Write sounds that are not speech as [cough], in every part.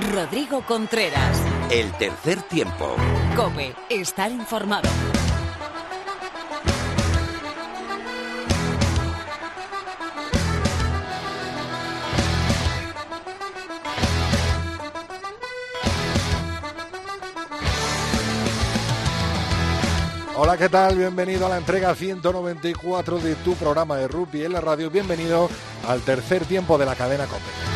Rodrigo Contreras. El tercer tiempo. Cope, estar informado. Hola, ¿qué tal? Bienvenido a la entrega 194 de tu programa de rugby en la radio. Bienvenido al tercer tiempo de la cadena COPE.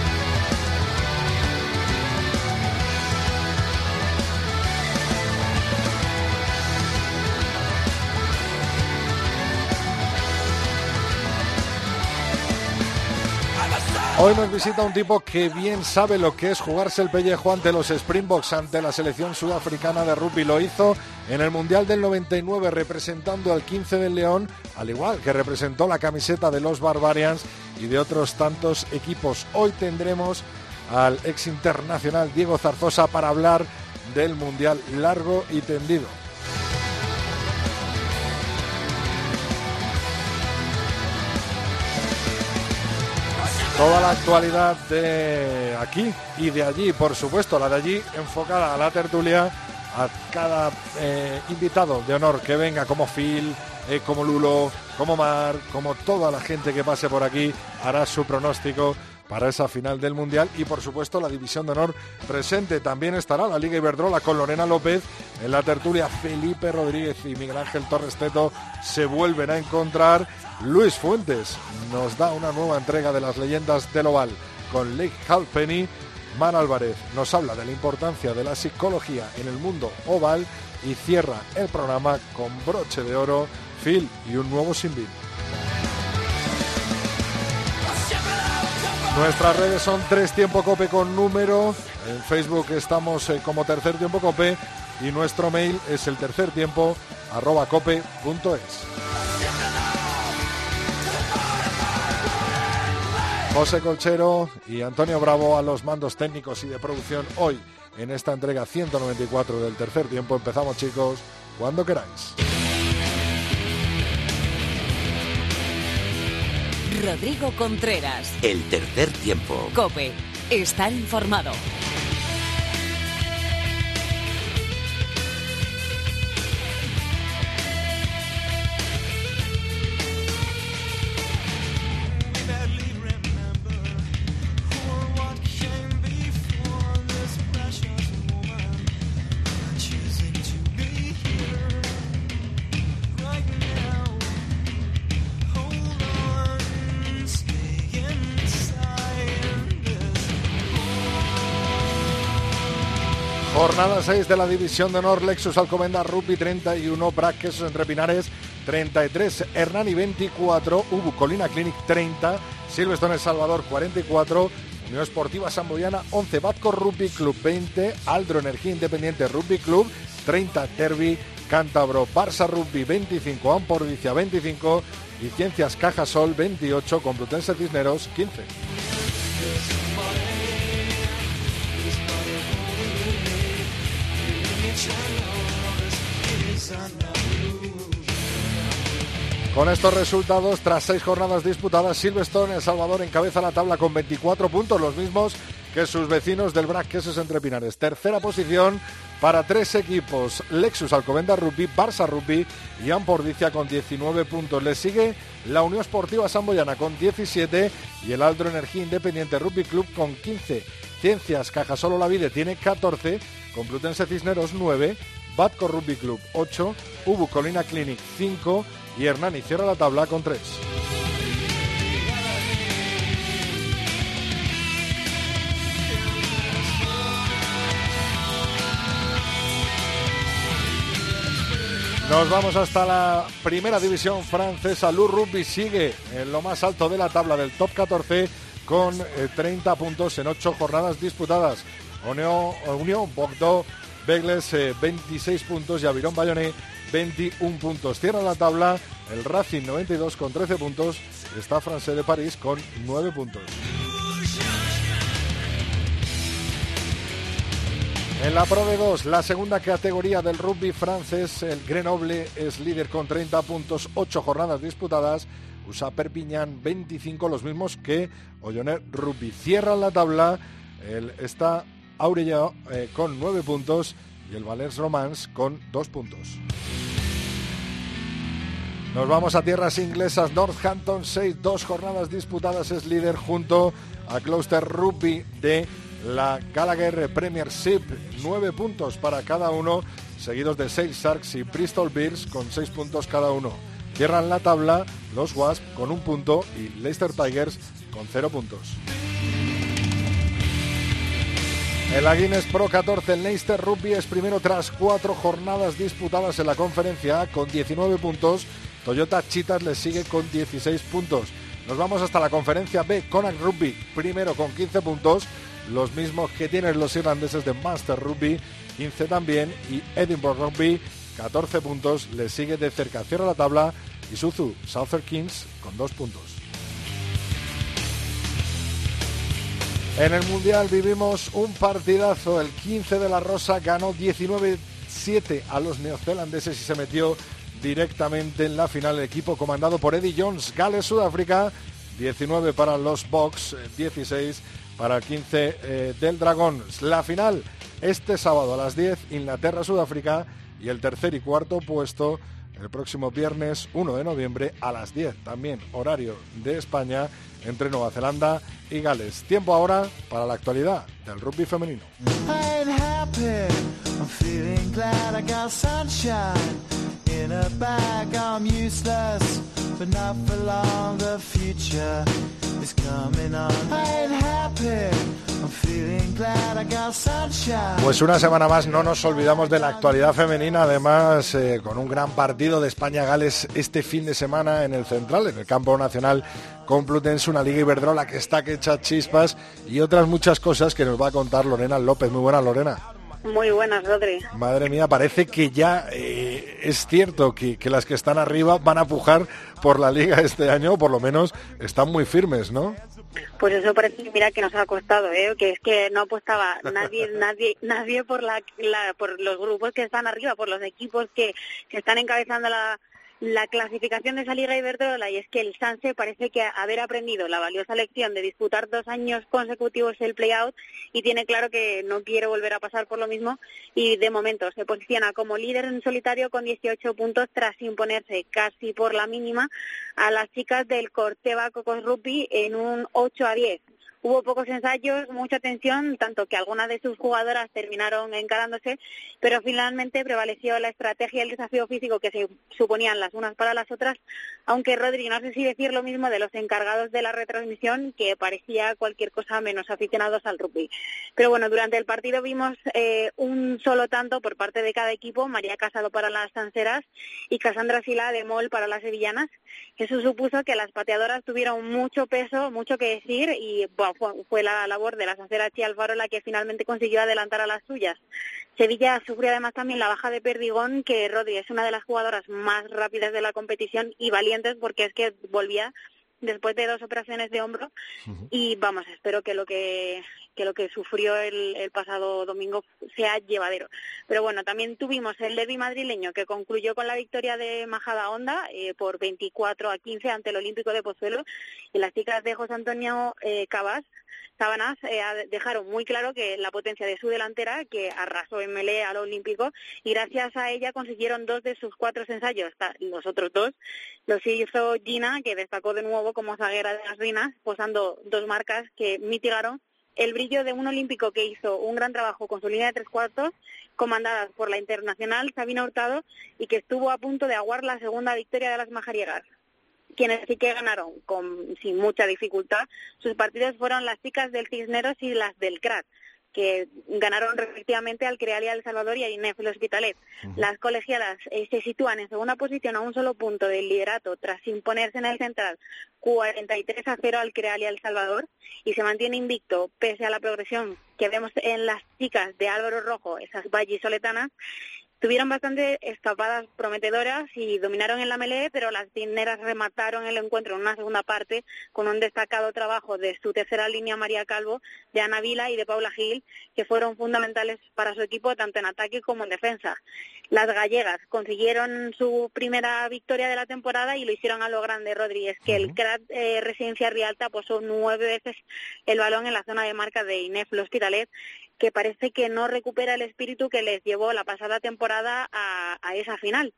Hoy nos visita un tipo que bien sabe lo que es jugarse el pellejo ante los Springboks, ante la selección sudafricana de rugby. Lo hizo en el Mundial del 99 representando al 15 del León, al igual que representó la camiseta de los Barbarians y de otros tantos equipos. Hoy tendremos al ex internacional Diego Zarzosa para hablar del Mundial largo y tendido. Toda la actualidad de aquí y de allí, por supuesto, la de allí enfocada a la tertulia, a cada eh, invitado de honor que venga, como Phil, eh, como Lulo, como Mar, como toda la gente que pase por aquí, hará su pronóstico para esa final del Mundial y por supuesto la división de honor presente. También estará la Liga Iberdrola con Lorena López en la tertulia. Felipe Rodríguez y Miguel Ángel Torres Teto se vuelven a encontrar. Luis Fuentes nos da una nueva entrega de las leyendas del Oval con Lake Halpenny. Man Álvarez nos habla de la importancia de la psicología en el mundo oval y cierra el programa con broche de oro, Phil y un nuevo Sinbin. Nuestras redes son Tres Tiempo Cope con número. En Facebook estamos eh, como Tercer Tiempo Cope y nuestro mail es el tercer tiempo arroba cope.es. José Colchero y Antonio Bravo a los mandos técnicos y de producción hoy en esta entrega 194 del tercer tiempo. Empezamos chicos, cuando queráis. Rodrigo Contreras. El tercer tiempo. Cope, estar informado. 6 de la división de honor Lexus Alcomenda Rugby 31, Brac Quesos Entre Pinares 33, Hernani 24, Ubu Colina Clinic 30, Silverstone El Salvador 44, Unión Esportiva Samboyana 11, Batco Rugby Club 20, Aldro Energía Independiente Rugby Club 30, Derby Cántabro Barça Rugby 25, Ampordicia 25 y Ciencias Cajasol 28, Complutense Cisneros 15. Con estos resultados, tras seis jornadas disputadas, Silverstone El Salvador encabeza la tabla con 24 puntos, los mismos que sus vecinos del Brac Quesos Entre Pinares. Tercera posición para tres equipos, Lexus Alcobenda Rugby, Barça Rugby y Ampordicia con 19 puntos. Le sigue la Unión Esportiva Samboyana con 17 y el Aldro Energía Independiente Rugby Club con 15. Ciencias Cajasolo La Vide tiene 14, Complutense Cisneros 9, Batco Rugby Club 8, Ubu Colina Clinic 5 y Hernani cierra la tabla con 3. Nos vamos hasta la primera división francesa. Lou Rugby sigue en lo más alto de la tabla del top 14 con 30 eh, puntos en 8 jornadas disputadas. Unión, Bordeaux, Begles 26 puntos y Avirón Bayonne 21 puntos. Cierra la tabla el Racing 92 con 13 puntos. Está Francés de París con 9 puntos. En la Pro de 2, la segunda categoría del rugby francés, el Grenoble es líder con 30 puntos, 8 jornadas disputadas. USA Perpignan 25, los mismos que Ollonet Rugby. Cierra la tabla, el, está Aurellao eh, con nueve puntos y el Valence Romance con dos puntos. Nos vamos a tierras inglesas. Northampton 6, dos jornadas disputadas, es líder junto a Gloucester Rugby de la Gallagher Premiership. Nueve puntos para cada uno, seguidos de Sale Sharks y Bristol Bears con seis puntos cada uno. Cierran la tabla los Wasp con un punto y Leicester Tigers con cero puntos. El la Guinness Pro 14, el Leicester Rugby es primero tras cuatro jornadas disputadas en la conferencia A con 19 puntos. Toyota Chitas le sigue con 16 puntos. Nos vamos hasta la conferencia B, Connacht Rugby primero con 15 puntos, los mismos que tienen los irlandeses de Master Rugby, 15 también, y Edinburgh Rugby 14 puntos, le sigue de cerca, cierra la tabla, y Suzu Southern Kings con 2 puntos. En el Mundial vivimos un partidazo. El 15 de la Rosa ganó 19-7 a los neozelandeses y se metió directamente en la final el equipo comandado por Eddie Jones. Gales, Sudáfrica, 19 para los Box, 16 para el 15 eh, del Dragón. La final este sábado a las 10, Inglaterra, Sudáfrica y el tercer y cuarto puesto el próximo viernes 1 de noviembre a las 10, también horario de España, entre Nueva Zelanda y Gales. Tiempo ahora para la actualidad del rugby femenino. Pues una semana más no nos olvidamos de la actualidad femenina, además eh, con un gran partido de España-Gales este fin de semana en el Central, en el campo nacional Complutense, una liga Iberdrola que está que echa chispas y otras muchas cosas que nos va a contar Lorena López. Muy buena Lorena. Muy buenas, Rodri. Madre mía, parece que ya eh, es cierto que, que, las que están arriba van a pujar por la liga este año, o por lo menos están muy firmes, ¿no? Pues eso parece, mira, que nos ha costado, ¿eh? que es que no apostaba nadie, [laughs] nadie, nadie por la, la, por los grupos que están arriba, por los equipos que, que están encabezando la, la clasificación de esa Liga Iberdrola y es que el Sanse parece que haber aprendido la valiosa lección de disputar dos años consecutivos el play-out y tiene claro que no quiere volver a pasar por lo mismo y de momento se posiciona como líder en solitario con 18 puntos tras imponerse casi por la mínima a las chicas del Corteva Cocos Rugby en un 8 a 10. Hubo pocos ensayos, mucha tensión, tanto que algunas de sus jugadoras terminaron encarándose, pero finalmente prevaleció la estrategia y el desafío físico que se suponían las unas para las otras, aunque Rodri, no sé si decir lo mismo de los encargados de la retransmisión, que parecía cualquier cosa menos aficionados al rugby. Pero bueno, durante el partido vimos eh, un solo tanto por parte de cada equipo, María Casado para las Sanseras y Casandra Sila de Mol para las Sevillanas. Eso supuso que las pateadoras tuvieron mucho peso, mucho que decir y fue, la labor de la Sancera y Alfaro la que finalmente consiguió adelantar a las suyas. Sevilla sufrió además también la baja de Perdigón, que Rodri es una de las jugadoras más rápidas de la competición y valientes porque es que volvía después de dos operaciones de hombro y vamos, espero que lo que, que lo que sufrió el, el, pasado domingo sea llevadero. Pero bueno, también tuvimos el derby madrileño que concluyó con la victoria de Majada Honda eh, por 24 a 15 ante el Olímpico de Pozuelo y las chicas de José Antonio eh, Cabas Sábanas eh, dejaron muy claro que la potencia de su delantera, que arrasó en melee al Olímpico, y gracias a ella consiguieron dos de sus cuatro ensayos. Los otros dos los hizo Gina, que destacó de nuevo como zaguera de las Rinas, posando dos marcas que mitigaron el brillo de un olímpico que hizo un gran trabajo con su línea de tres cuartos, comandada por la internacional Sabina Hurtado, y que estuvo a punto de aguar la segunda victoria de las majariegas quienes sí que ganaron con, sin mucha dificultad. Sus partidos fueron las chicas del Cisneros y las del CRAT que ganaron respectivamente al Crealia El Salvador y a Inef el Hospitalet. Las colegiadas eh, se sitúan en segunda posición a un solo punto del liderato tras imponerse en el central 43 a 0 al Crealia El Salvador y se mantiene invicto pese a la progresión que vemos en las chicas de Álvaro Rojo, esas vallisoletanas, Tuvieron bastante escapadas prometedoras y dominaron en la melee, pero las dineras remataron el encuentro en una segunda parte con un destacado trabajo de su tercera línea María Calvo, de Ana Vila y de Paula Gil, que fueron fundamentales para su equipo tanto en ataque como en defensa. Las gallegas consiguieron su primera victoria de la temporada y lo hicieron a lo grande, Rodríguez, que el CRAT eh, Residencia Rialta posó nueve veces el balón en la zona de marca de Inef Hospitalet que parece que no recupera el espíritu que les llevó la pasada temporada a, esa final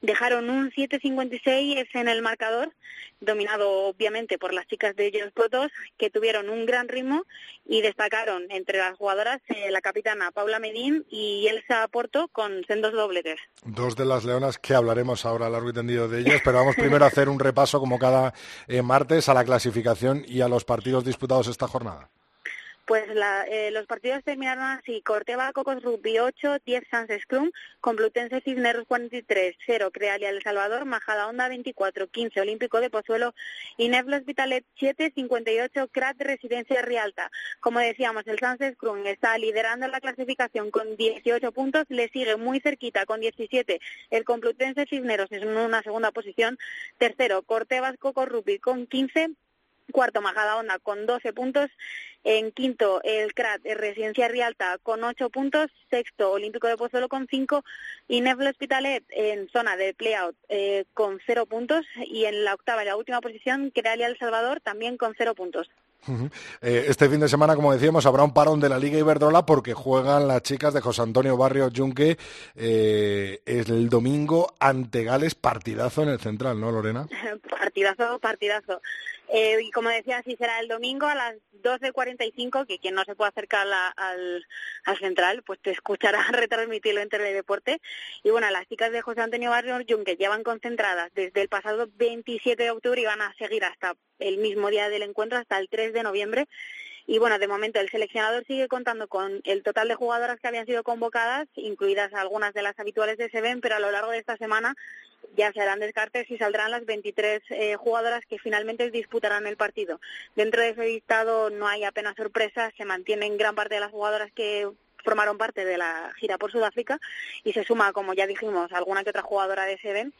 dejaron un 7.56 en el marcador, dominado obviamente por las chicas de ellos Protos, que tuvieron un gran ritmo y destacaron entre las jugadoras eh, la capitana Paula Medín y Elsa Porto con sendos dobletes. Dos de las leonas que hablaremos ahora largo y tendido de ellas, pero vamos primero a hacer un repaso como cada eh, martes a la clasificación y a los partidos disputados esta jornada. Pues la, eh, los partidos terminaron así. Corteva, Cocos Rugby 8, 10 Sans Scrum, Complutense Cisneros 43, 0 Crealia El Salvador, Majada Onda 24, 15 Olímpico de Pozuelo y Neblo Hospitalet 7, 58 Crat Residencia Rialta. Como decíamos, el Sans Scrum está liderando la clasificación con 18 puntos, le sigue muy cerquita con 17 el Complutense Cisneros en una segunda posición, tercero Cortevas Coco Rugby con 15, cuarto Majadahonda con 12 puntos, en quinto el CRAT Residencia Rialta con 8 puntos, sexto Olímpico de Pozuelo con 5 y Nefle Hospitalet en zona de playout eh, con 0 puntos y en la octava y la última posición Crealia El Salvador también con 0 puntos. Eh, este fin de semana, como decíamos, habrá un parón de la Liga Iberdrola porque juegan las chicas de José Antonio Barrio Junque eh, el domingo ante Gales, partidazo en el central, ¿no, Lorena? [laughs] partidazo, partidazo. Eh, y como decía, sí será el domingo a las 12.45, que quien no se pueda acercar al, al, central, pues te escuchará [laughs] retransmitirlo en Teledeporte. Y bueno, las chicas de José Antonio Barrio que llevan concentradas desde el pasado 27 de octubre y van a seguir hasta el mismo día del encuentro, hasta el 3 de noviembre. Y bueno, de momento el seleccionador sigue contando con el total de jugadoras que habían sido convocadas, incluidas algunas de las habituales de Seven, pero a lo largo de esta semana ya se harán descartes y saldrán las 23 eh, jugadoras que finalmente disputarán el partido. Dentro de ese listado no hay apenas sorpresas, se mantienen gran parte de las jugadoras que formaron parte de la gira por Sudáfrica y se suma, como ya dijimos, alguna que otra jugadora de Seven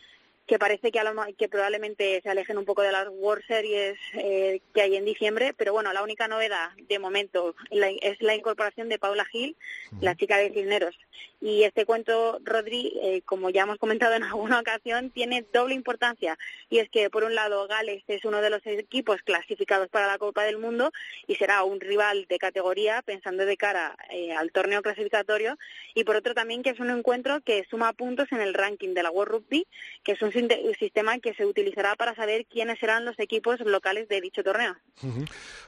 que parece que, a lo, que probablemente se alejen un poco de las World Series eh, que hay en diciembre, pero bueno, la única novedad de momento es la incorporación de Paula Gil, la chica de Cisneros. Y este cuento, Rodri, eh, como ya hemos comentado en [laughs] alguna ocasión, tiene doble importancia. Y es que, por un lado, Gales es uno de los equipos clasificados para la Copa del Mundo y será un rival de categoría pensando de cara eh, al torneo clasificatorio. Y por otro también que es un encuentro que suma puntos en el ranking de la World Rugby, que es un sistema que se utilizará para saber quiénes serán los equipos locales de dicho torneo.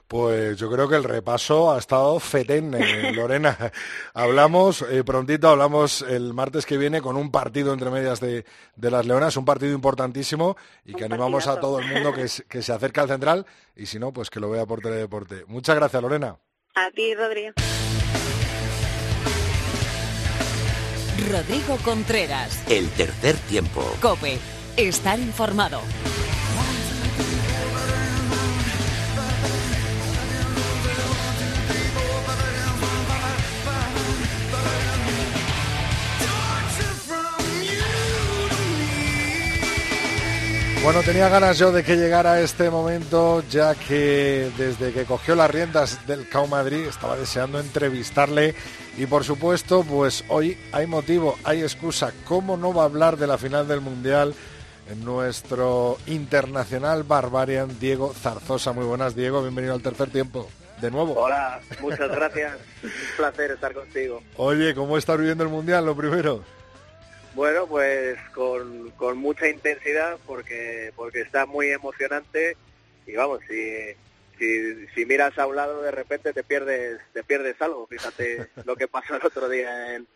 Pues yo creo que el repaso ha estado fetén, [laughs] Lorena. hablamos eh, prontito, hablamos el martes que viene con un partido entre medias de, las Leonas, un partido importantísimo y que animamos a todo el mundo que, [laughs] que se acerque al central y si no, pues que lo vea por Teledeporte. Muchas gracias, Lorena. A ti, Rodrigo. Rodrigo Contreras. El tercer tiempo. Cope Estar informado. Bueno, tenía ganas yo de que llegara este momento, ya que desde que cogió las riendas del CAU Madrid estaba deseando entrevistarle y por supuesto, pues hoy hay motivo, hay excusa. ¿Cómo no va a hablar de la final del Mundial? Nuestro internacional Barbarian Diego Zarzosa. Muy buenas, Diego, bienvenido al tercer tiempo. De nuevo. Hola, muchas gracias. Un placer estar contigo. Oye, ¿cómo está viviendo el Mundial, lo primero? Bueno, pues con, con mucha intensidad porque, porque está muy emocionante y vamos, si, si, si, miras a un lado de repente te pierdes, te pierdes algo. Fíjate lo que pasó el otro día en,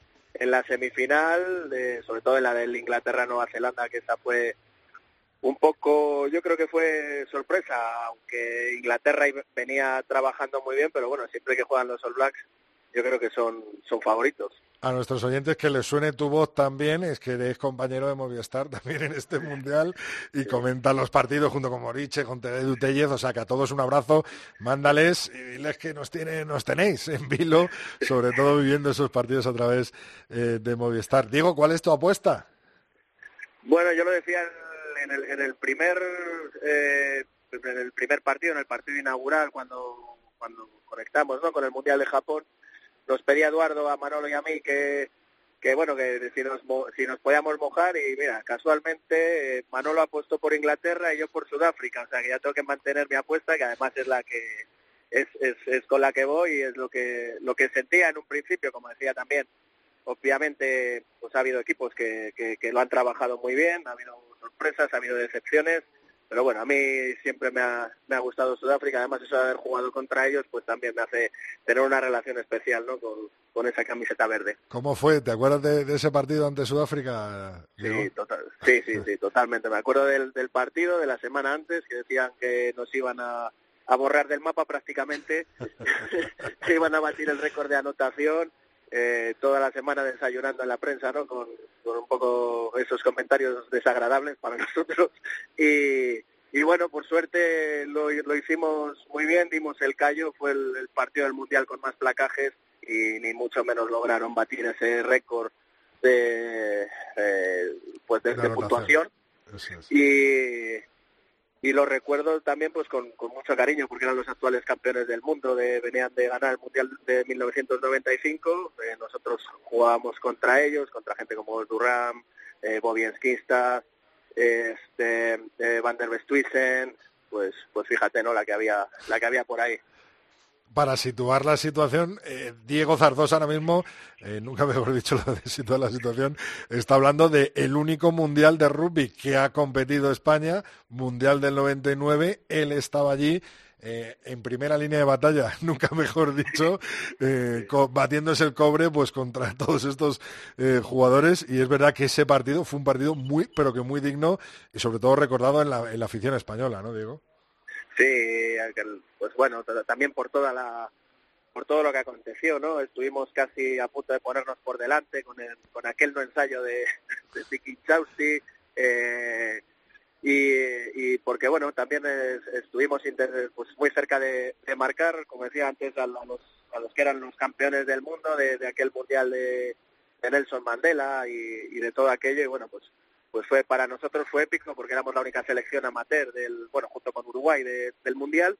en la semifinal, de, sobre todo en la del Inglaterra-Nueva Zelanda, que esa fue un poco, yo creo que fue sorpresa, aunque Inglaterra venía trabajando muy bien, pero bueno, siempre que juegan los All Blacks, yo creo que son, son favoritos. A nuestros oyentes que les suene tu voz también, es que eres compañero de Movistar [laughs] también en este Mundial y comentan los partidos junto con Moriche, con Teredu Tellez, o sea que a todos un abrazo, mándales y diles que nos, tiene, nos tenéis en vilo, sobre todo viviendo esos partidos a través eh, de Movistar. Diego, ¿cuál es tu apuesta? Bueno, yo lo decía en el, en el primer eh, en el primer partido, en el partido inaugural, cuando, cuando conectamos ¿no? con el Mundial de Japón, nos pedía Eduardo a Manolo y a mí que, que bueno, que si nos, si nos podíamos mojar y mira, casualmente eh, Manolo ha puesto por Inglaterra y yo por Sudáfrica, o sea que ya tengo que mantener mi apuesta, que además es la que es, es, es con la que voy y es lo que, lo que sentía en un principio, como decía también. Obviamente, pues ha habido equipos que, que lo han trabajado muy bien, ha habido sorpresas, ha habido decepciones, pero bueno, a mí siempre me ha, me ha gustado Sudáfrica, además eso de haber jugado contra ellos, pues también me hace tener una relación especial ¿no? con, con esa camiseta verde. ¿Cómo fue? ¿Te acuerdas de, de ese partido ante Sudáfrica? Sí, total, sí, sí, sí, totalmente. Me acuerdo del, del partido de la semana antes, que decían que nos iban a, a borrar del mapa prácticamente, [laughs] que iban a batir el récord de anotación, eh, toda la semana desayunando en la prensa, ¿no? Con, con un poco esos comentarios desagradables para [laughs] nosotros. Y, y bueno, por suerte lo, lo hicimos muy bien, dimos el callo, fue el, el partido del Mundial con más placajes y ni mucho menos lograron batir ese récord de, eh, pues de, puntuación es. y, y lo recuerdo también pues con, con mucho cariño porque eran los actuales campeones del mundo de, venían de ganar el mundial de 1995 eh, nosotros jugábamos contra ellos contra gente como Durham eh, Bobby Enskista, este eh, Van der Westhuizen pues pues fíjate no la que había la que había por ahí Para situar la situación, eh, Diego Zarzosa ahora mismo, eh, nunca mejor dicho lo de situar la situación, está hablando de el único mundial de rugby que ha competido España, mundial del 99, él estaba allí. eh, en primera línea de batalla, [laughs] nunca mejor dicho, batiéndose el cobre pues contra [laughs] todos estos jugadores y es verdad que ese partido fue un partido muy, pero que muy digno y sobre todo recordado en la, en la afición española, ¿no, Diego? Sí, pues bueno, también por toda la por todo lo que aconteció, ¿no? Estuvimos casi a punto de ponernos por delante con el, con aquel no ensayo de, [laughs] de Tiki Chausti, eh, y, y porque bueno, también es- estuvimos pues muy cerca de, marcar, como decía antes, a, los a los que eran los campeones del mundo de, de aquel mundial de, Nelson Mandela y de todo aquello, y bueno, pues pues fue para nosotros fue épico porque éramos la única selección amateur del bueno junto con Uruguay de- del mundial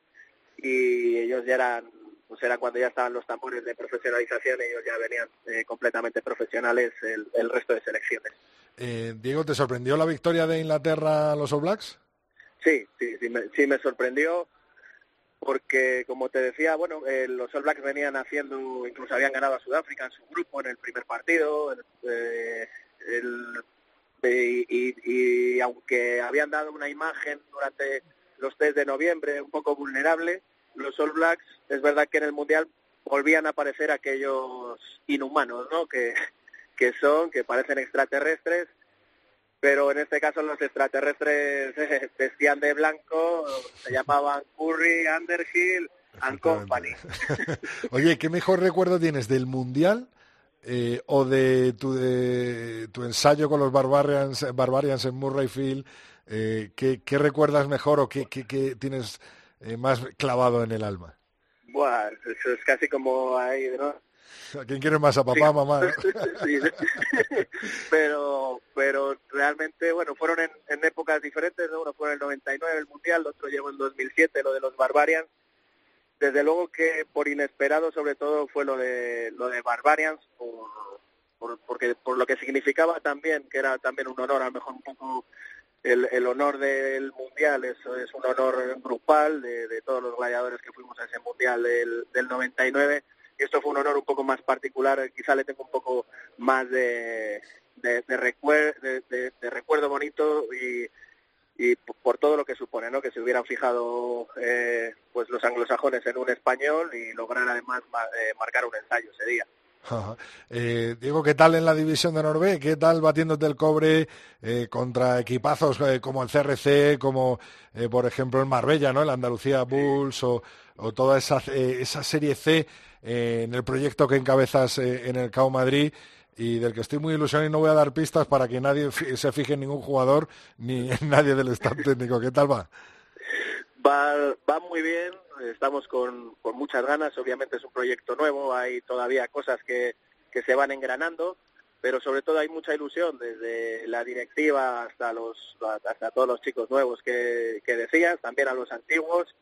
y ellos ya eran pues era cuando ya estaban los tambores de profesionalización ellos ya venían eh, completamente profesionales el, el resto de selecciones Eh, Diego, ¿te sorprendió la victoria de Inglaterra a los All Blacks? sí sí sí me, sí me sorprendió porque como te decía bueno eh, los All Blacks venían haciendo incluso habían ganado a Sudáfrica en su grupo en el primer partido eh, el- y, y- y aunque habían dado una imagen durante los test de noviembre un poco vulnerable, los All Blacks es verdad que en el Mundial volvían a aparecer aquellos inhumanos, ¿no? Que, que son, que parecen extraterrestres, pero en este caso los extraterrestres [laughs] eh, vestían de blanco, se llamaban Curry, Underhill and Company. [laughs] Oye, ¿qué mejor recuerdo tienes del Mundial eh, o de tu, de tu ensayo con los Barbarians, Barbarians en Murrayfield? Eh, ¿qué, qué recuerdas mejor o qué, qué- qué tienes eh, más clavado en el alma? Buah, eso es casi como ahí, ¿no? ¿A quién quieres más? ¿A papá, Sí. mamá? [laughs] Sí, [laughs] pero pero realmente bueno fueron en, en épocas diferentes ¿no? uno fue en el 99 el mundial el otro llegó en 2007 lo de los Barbarians desde luego que por inesperado sobre todo fue lo de lo de Barbarians por, por porque por lo que significaba también que era también un honor a lo mejor un poco el, el honor del mundial es, es un honor grupal de, de todos los gladiadores que fuimos a ese mundial del, del 99 y esto fue un honor un poco más particular, quizá le tengo un poco más de, de, de, recuer- de recuerdo bonito y, y por todo lo que supone, ¿no? Que se hubieran fijado eh, pues los anglosajones en un español y lograr además eh, marcar un ensayo ese día. Eh, Diego, ¿qué tal en la división de Norvé? ¿Qué tal batiéndote el cobre eh, contra equipazos eh, como el CRC, como eh, por ejemplo el Marbella, ¿no? El Andalucía Bulls o, o toda esa, eh, esa serie C en el proyecto que encabezas en el CAO Madrid y del que estoy muy ilusionado y no voy a dar pistas para que nadie se fije en ningún jugador ni en [laughs] nadie del staff técnico. ¿Qué tal va? Va, va muy bien, estamos con, con muchas ganas, obviamente es un proyecto nuevo, hay todavía cosas que, que se van engranando, pero sobre todo hay mucha ilusión desde la directiva hasta los hasta todos los chicos nuevos que, que decías, también a los antiguos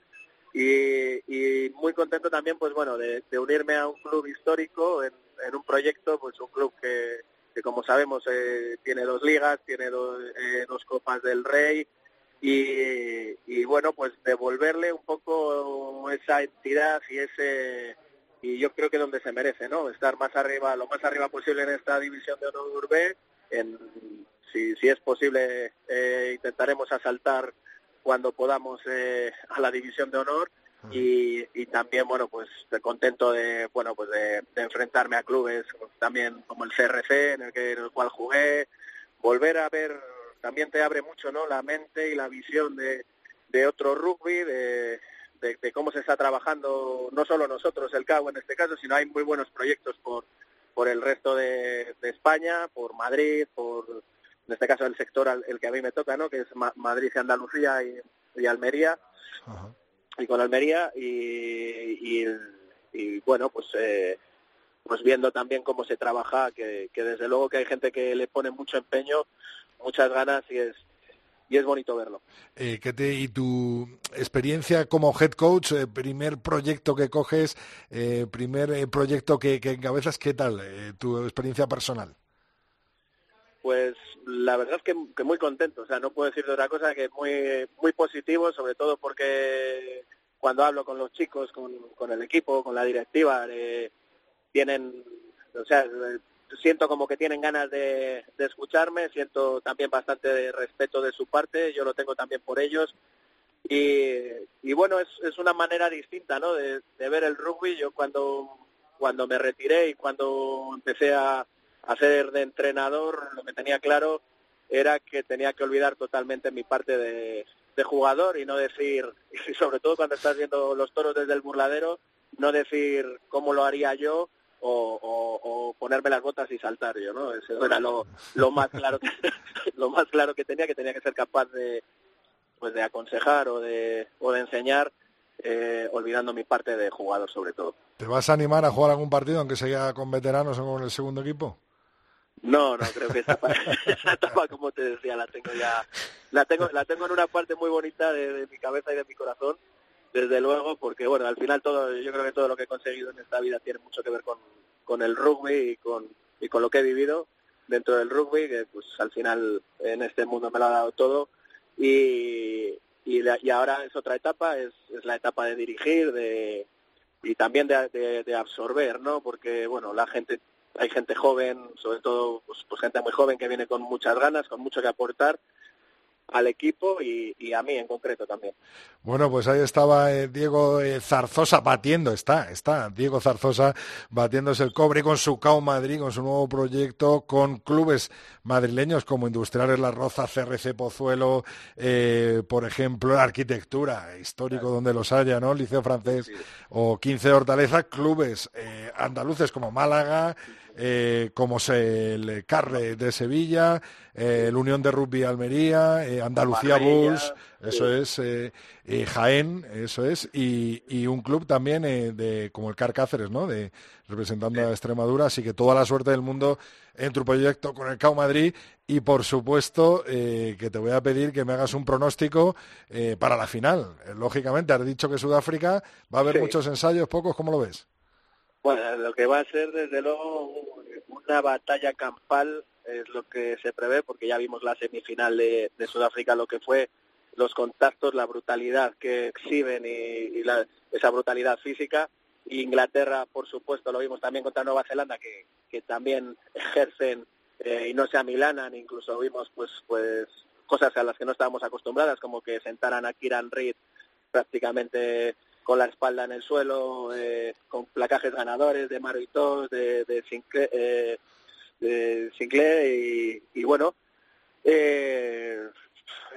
y, y muy contento también pues bueno de, de unirme a un club histórico en, en un proyecto pues un club que, como sabemos eh, tiene dos ligas, tiene dos, eh, dos copas del Rey y, y bueno, pues devolverle un poco esa entidad y ese y yo creo que donde se merece, ¿no? Estar más arriba, lo más arriba posible en esta división de honor B. En, si, si es posible, eh, intentaremos asaltar cuando podamos eh, a la división de honor y, y, también bueno pues contento de bueno pues de, de, enfrentarme a clubes también como el CRC en el que en el cual jugué. Volver a ver también te abre mucho no la mente y la visión de, de otro rugby de, de, de, cómo se está trabajando no solo nosotros el CAO en este caso sino hay muy buenos proyectos por por el resto de, de España por Madrid por en este caso el sector al, el que a mí me toca no que es Ma Madrid y Andalucía y, y Almería. Ajá y con Almería y, y, bueno pues eh, pues viendo también cómo se trabaja que, que desde luego que hay gente que le pone mucho empeño muchas ganas y es y es bonito verlo. Eh, ¿qué te, ¿Y tu experiencia como head coach, eh, primer proyecto que coges, eh, primer eh, proyecto que, que encabezas, qué tal eh, tu experiencia personal? Pues la verdad es que, muy contento, o sea, no puedo decir de otra cosa que muy muy positivo, sobre todo porque cuando hablo con los chicos, con, con el equipo, con la directiva, eh, tienen, o sea, siento como que tienen ganas de, escucharme, siento también bastante respeto de su parte, yo lo tengo también por ellos. Y, y bueno, es, es una manera distinta, ¿no? De, de ver el rugby. Yo cuando, cuando me retiré y cuando empecé a, hacer de entrenador, lo que tenía claro era que tenía que olvidar totalmente mi parte de, de, jugador y no decir, [laughs] y sobre todo cuando estás viendo los toros desde el burladero, no decir cómo lo haría yo o, o, o ponerme las botas y saltar yo, ¿no? Eso era lo, lo más claro que, [laughs] lo más claro que tenía, que tenía que ser capaz de pues de aconsejar o de, o de enseñar eh, olvidando mi parte de jugador sobre todo. ¿Te vas a animar a jugar algún partido aunque sea con veteranos o con el segundo equipo? No, no, creo que esa [laughs] esa etapa, como te decía, la tengo ya, la tengo, la tengo en una parte muy bonita de, mi cabeza y de mi corazón, desde luego, porque bueno, al final todo, yo creo que todo lo que he conseguido en esta vida tiene mucho que ver con, con el rugby y con, y con lo que he vivido dentro del rugby, que pues al final en este mundo me lo ha dado todo y, y, la, y ahora es otra etapa, es, es la etapa de dirigir, de y también de, de absorber, ¿no? Porque bueno, la gente hay gente joven, sobre todo pues, pues, gente muy joven que viene con muchas ganas, con mucho que aportar al equipo y, y, a mí en concreto también. Bueno, pues ahí estaba eh, Diego eh, Zarzosa batiendo, está, está Diego Zarzosa batiéndose el cobre con su CAO Madrid, con su nuevo proyecto, con clubes madrileños como Industriales La Roza, CRC Pozuelo, eh, por ejemplo, Arquitectura, histórico donde los haya, ¿no? Liceo Francés sí. o 15 de Hortaleza, clubes eh, andaluces como Málaga, eh, como se el Carre de Sevilla, eh, el Unión de Rugby Almería, eh, Andalucía Bulls, eso es, Jaén, eso es, y, y un club también de como el Car Cáceres, ¿no? De, representando a Extremadura, así que toda la suerte del mundo en tu proyecto con el CAO Madrid y por supuesto que te voy a pedir que me hagas un pronóstico para la final. Lógicamente, has dicho que Sudáfrica va a haber sí. muchos ensayos, pocos, ¿cómo lo ves? Bueno, lo que va a ser desde luego una batalla campal es lo que se prevé porque ya vimos la semifinal de, Sudáfrica lo que fue los contactos, la brutalidad que exhiben y, la, esa brutalidad física. Inglaterra, por supuesto, lo vimos también contra Nueva Zelanda, que, también ejercen eh, y no se amilanan, incluso vimos pues pues cosas a las que no estábamos acostumbradas, como que sentaran a Kieran Reid prácticamente con la espalda en el suelo, eh, con placajes ganadores de Maritos, de, de Sinclair, eh, de Sinclair y, y bueno, eh,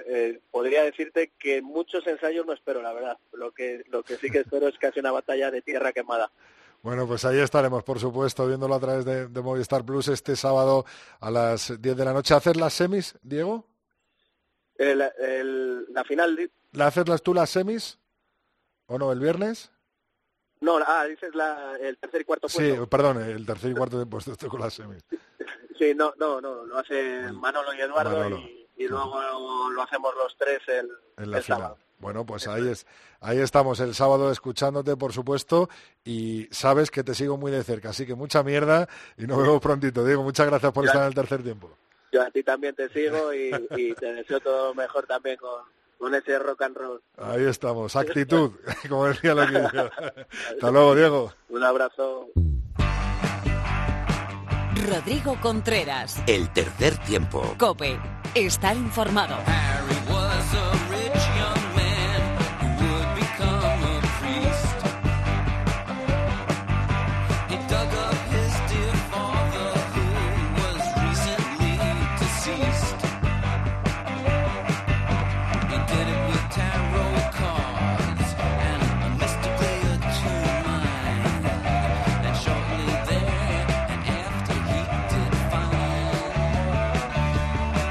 eh, podría decirte que muchos ensayos no espero, la verdad. Lo que, lo que sí que espero es casi una batalla de tierra quemada. Bueno, pues ahí estaremos, por supuesto, viéndolo a través de, de Movistar Plus este sábado a las 10 de la noche. ¿Hacer las semis, Diego? El, el, la final. ¿La haces tú las semis? ¿O no, el viernes? No, ah, dices la, el tercer y cuarto puesto. Sí, perdón, el tercer y cuarto de puesto estoy con las semis. Sí, no, no, no, lo hace Manolo y Eduardo Manolo. y, y luego lo hacemos los tres el, en la el final. sábado. Bueno, pues ahí es, ahí estamos el sábado escuchándote, por supuesto, y sabes que te sigo muy de cerca, así que mucha mierda y nos vemos prontito. Diego, muchas gracias por yo estar en el tercer tiempo. Yo a ti también te sigo y, y te deseo todo mejor también con, con ese rock and roll. Ahí estamos, actitud, [laughs] como decía lo que Hasta luego, Diego. Un abrazo. Rodrigo Contreras. El tercer tiempo. Cope. Estar informado.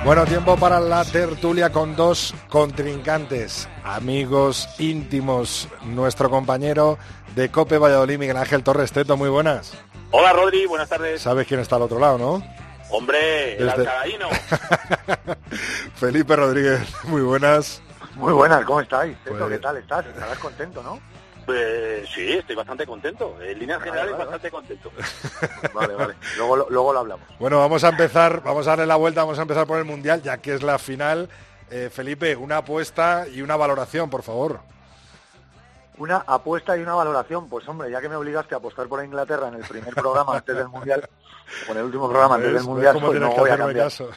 Bueno, tiempo para la tertulia con dos contrincantes, amigos íntimos. Nuestro compañero de Cope Valladolid, Miguel Ángel Torres Teto, muy buenas. Hola Rodri, buenas tardes. ¿Sabes quién está al otro lado, no? Hombre, el Desde-. [laughs] Felipe Rodríguez, muy buenas. Muy buenas, ¿cómo estáis? Teto, Pues- ¿Qué tal estás? Estarás contento, ¿no? Pues sí, estoy bastante contento. En líneas Vale, generales, vale, bastante contento. [laughs] Vale, vale. Luego, lo- luego lo hablamos. Bueno, vamos a empezar, vamos a darle la vuelta, vamos a empezar por el Mundial, ya que es la final. Eh, Felipe, una apuesta y una valoración, por favor. Una apuesta y una valoración. Pues hombre, ya que me obligaste a apostar por Inglaterra en el primer programa antes del Mundial, o en el último programa antes del ¿Ves Mundial, pues no voy a cambiar. caso?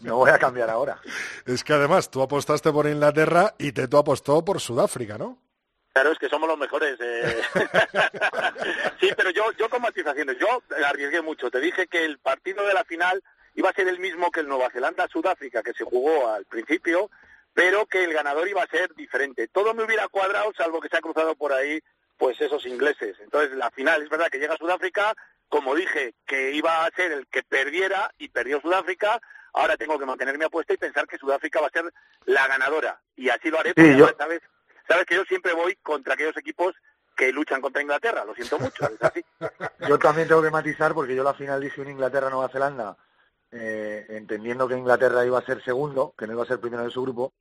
No voy a cambiar ahora. Es que además tú apostaste por Inglaterra y Teto apostó por Sudáfrica, ¿no? Claro, es que somos los mejores. eh. [laughs] sí, pero yo, yo con matizaciones, yo arriesgué mucho. Te dije que el partido de la final iba a ser el mismo que el Nueva Zelanda-Sudáfrica, que se jugó al principio, pero que el ganador iba a ser diferente. Todo me hubiera cuadrado, salvo que se ha cruzado por ahí, pues esos ingleses. Entonces, la final, es verdad que llega Sudáfrica, como dije, que iba a ser el que perdiera y perdió Sudáfrica, ahora tengo que mantener mi apuesta y pensar que Sudáfrica va a ser la ganadora. Y así lo haré, porque yo- además, ¿sabes? Sabes que yo siempre voy contra aquellos equipos que luchan contra Inglaterra, lo siento mucho, es así. [laughs] Yo también tengo que matizar porque yo la final dije un Inglaterra-Nueva Zelanda, eh, entendiendo que Inglaterra iba a ser segundo, que no iba a ser primero de su grupo,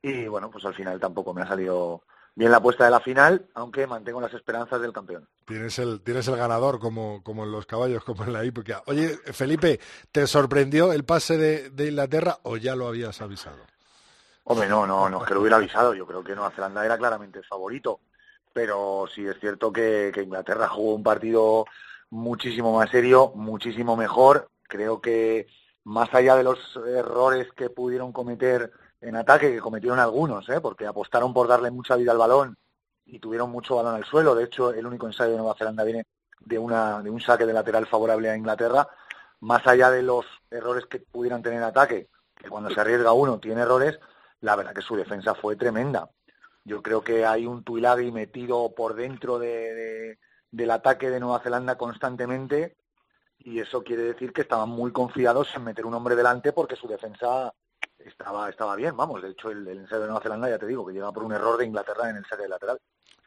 y bueno, pues al final tampoco me ha salido bien la apuesta de la final, aunque mantengo las esperanzas del campeón. Tienes el, tienes el ganador como, como en los caballos, como en la hípica. Oye, Felipe, ¿te sorprendió el pase de, de Inglaterra o ya lo habías avisado? Hombre, no, no, no es que lo hubiera [laughs] avisado. Yo creo que Nueva Zelanda era claramente el favorito. Pero sí es cierto que, que Inglaterra jugó un partido muchísimo más serio, muchísimo mejor. Creo que más allá de los errores que pudieron cometer en ataque, que cometieron algunos, ¿eh? porque apostaron por darle mucha vida al balón y tuvieron mucho balón al suelo. De hecho, el único ensayo de Nueva Zelanda viene de, una, de un saque de lateral favorable a Inglaterra. Más allá de los errores que pudieran tener en ataque, que cuando se arriesga uno tiene errores, la verdad que su defensa fue tremenda. Yo creo que hay un Tuilagi metido por dentro de- de- del ataque de Nueva Zelanda constantemente y eso quiere decir que estaban muy confiados en meter un hombre delante porque su defensa estaba estaba bien, vamos, de hecho el, el ensayo de Nueva Zelanda ya te digo que llega por un error de Inglaterra en el saque lateral.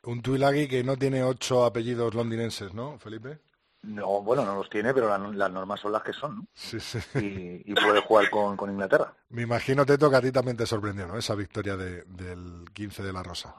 Un Tuilagi que no tiene ocho apellidos londinenses, ¿no, Felipe? No, bueno, no los tiene, pero la- las normas son las que son, ¿no? Sí, sí. Y, y puede jugar con, con Inglaterra. Me imagino, Teto, que a ti también te sorprendió, ¿no? Esa victoria de- del 15 de la Rosa.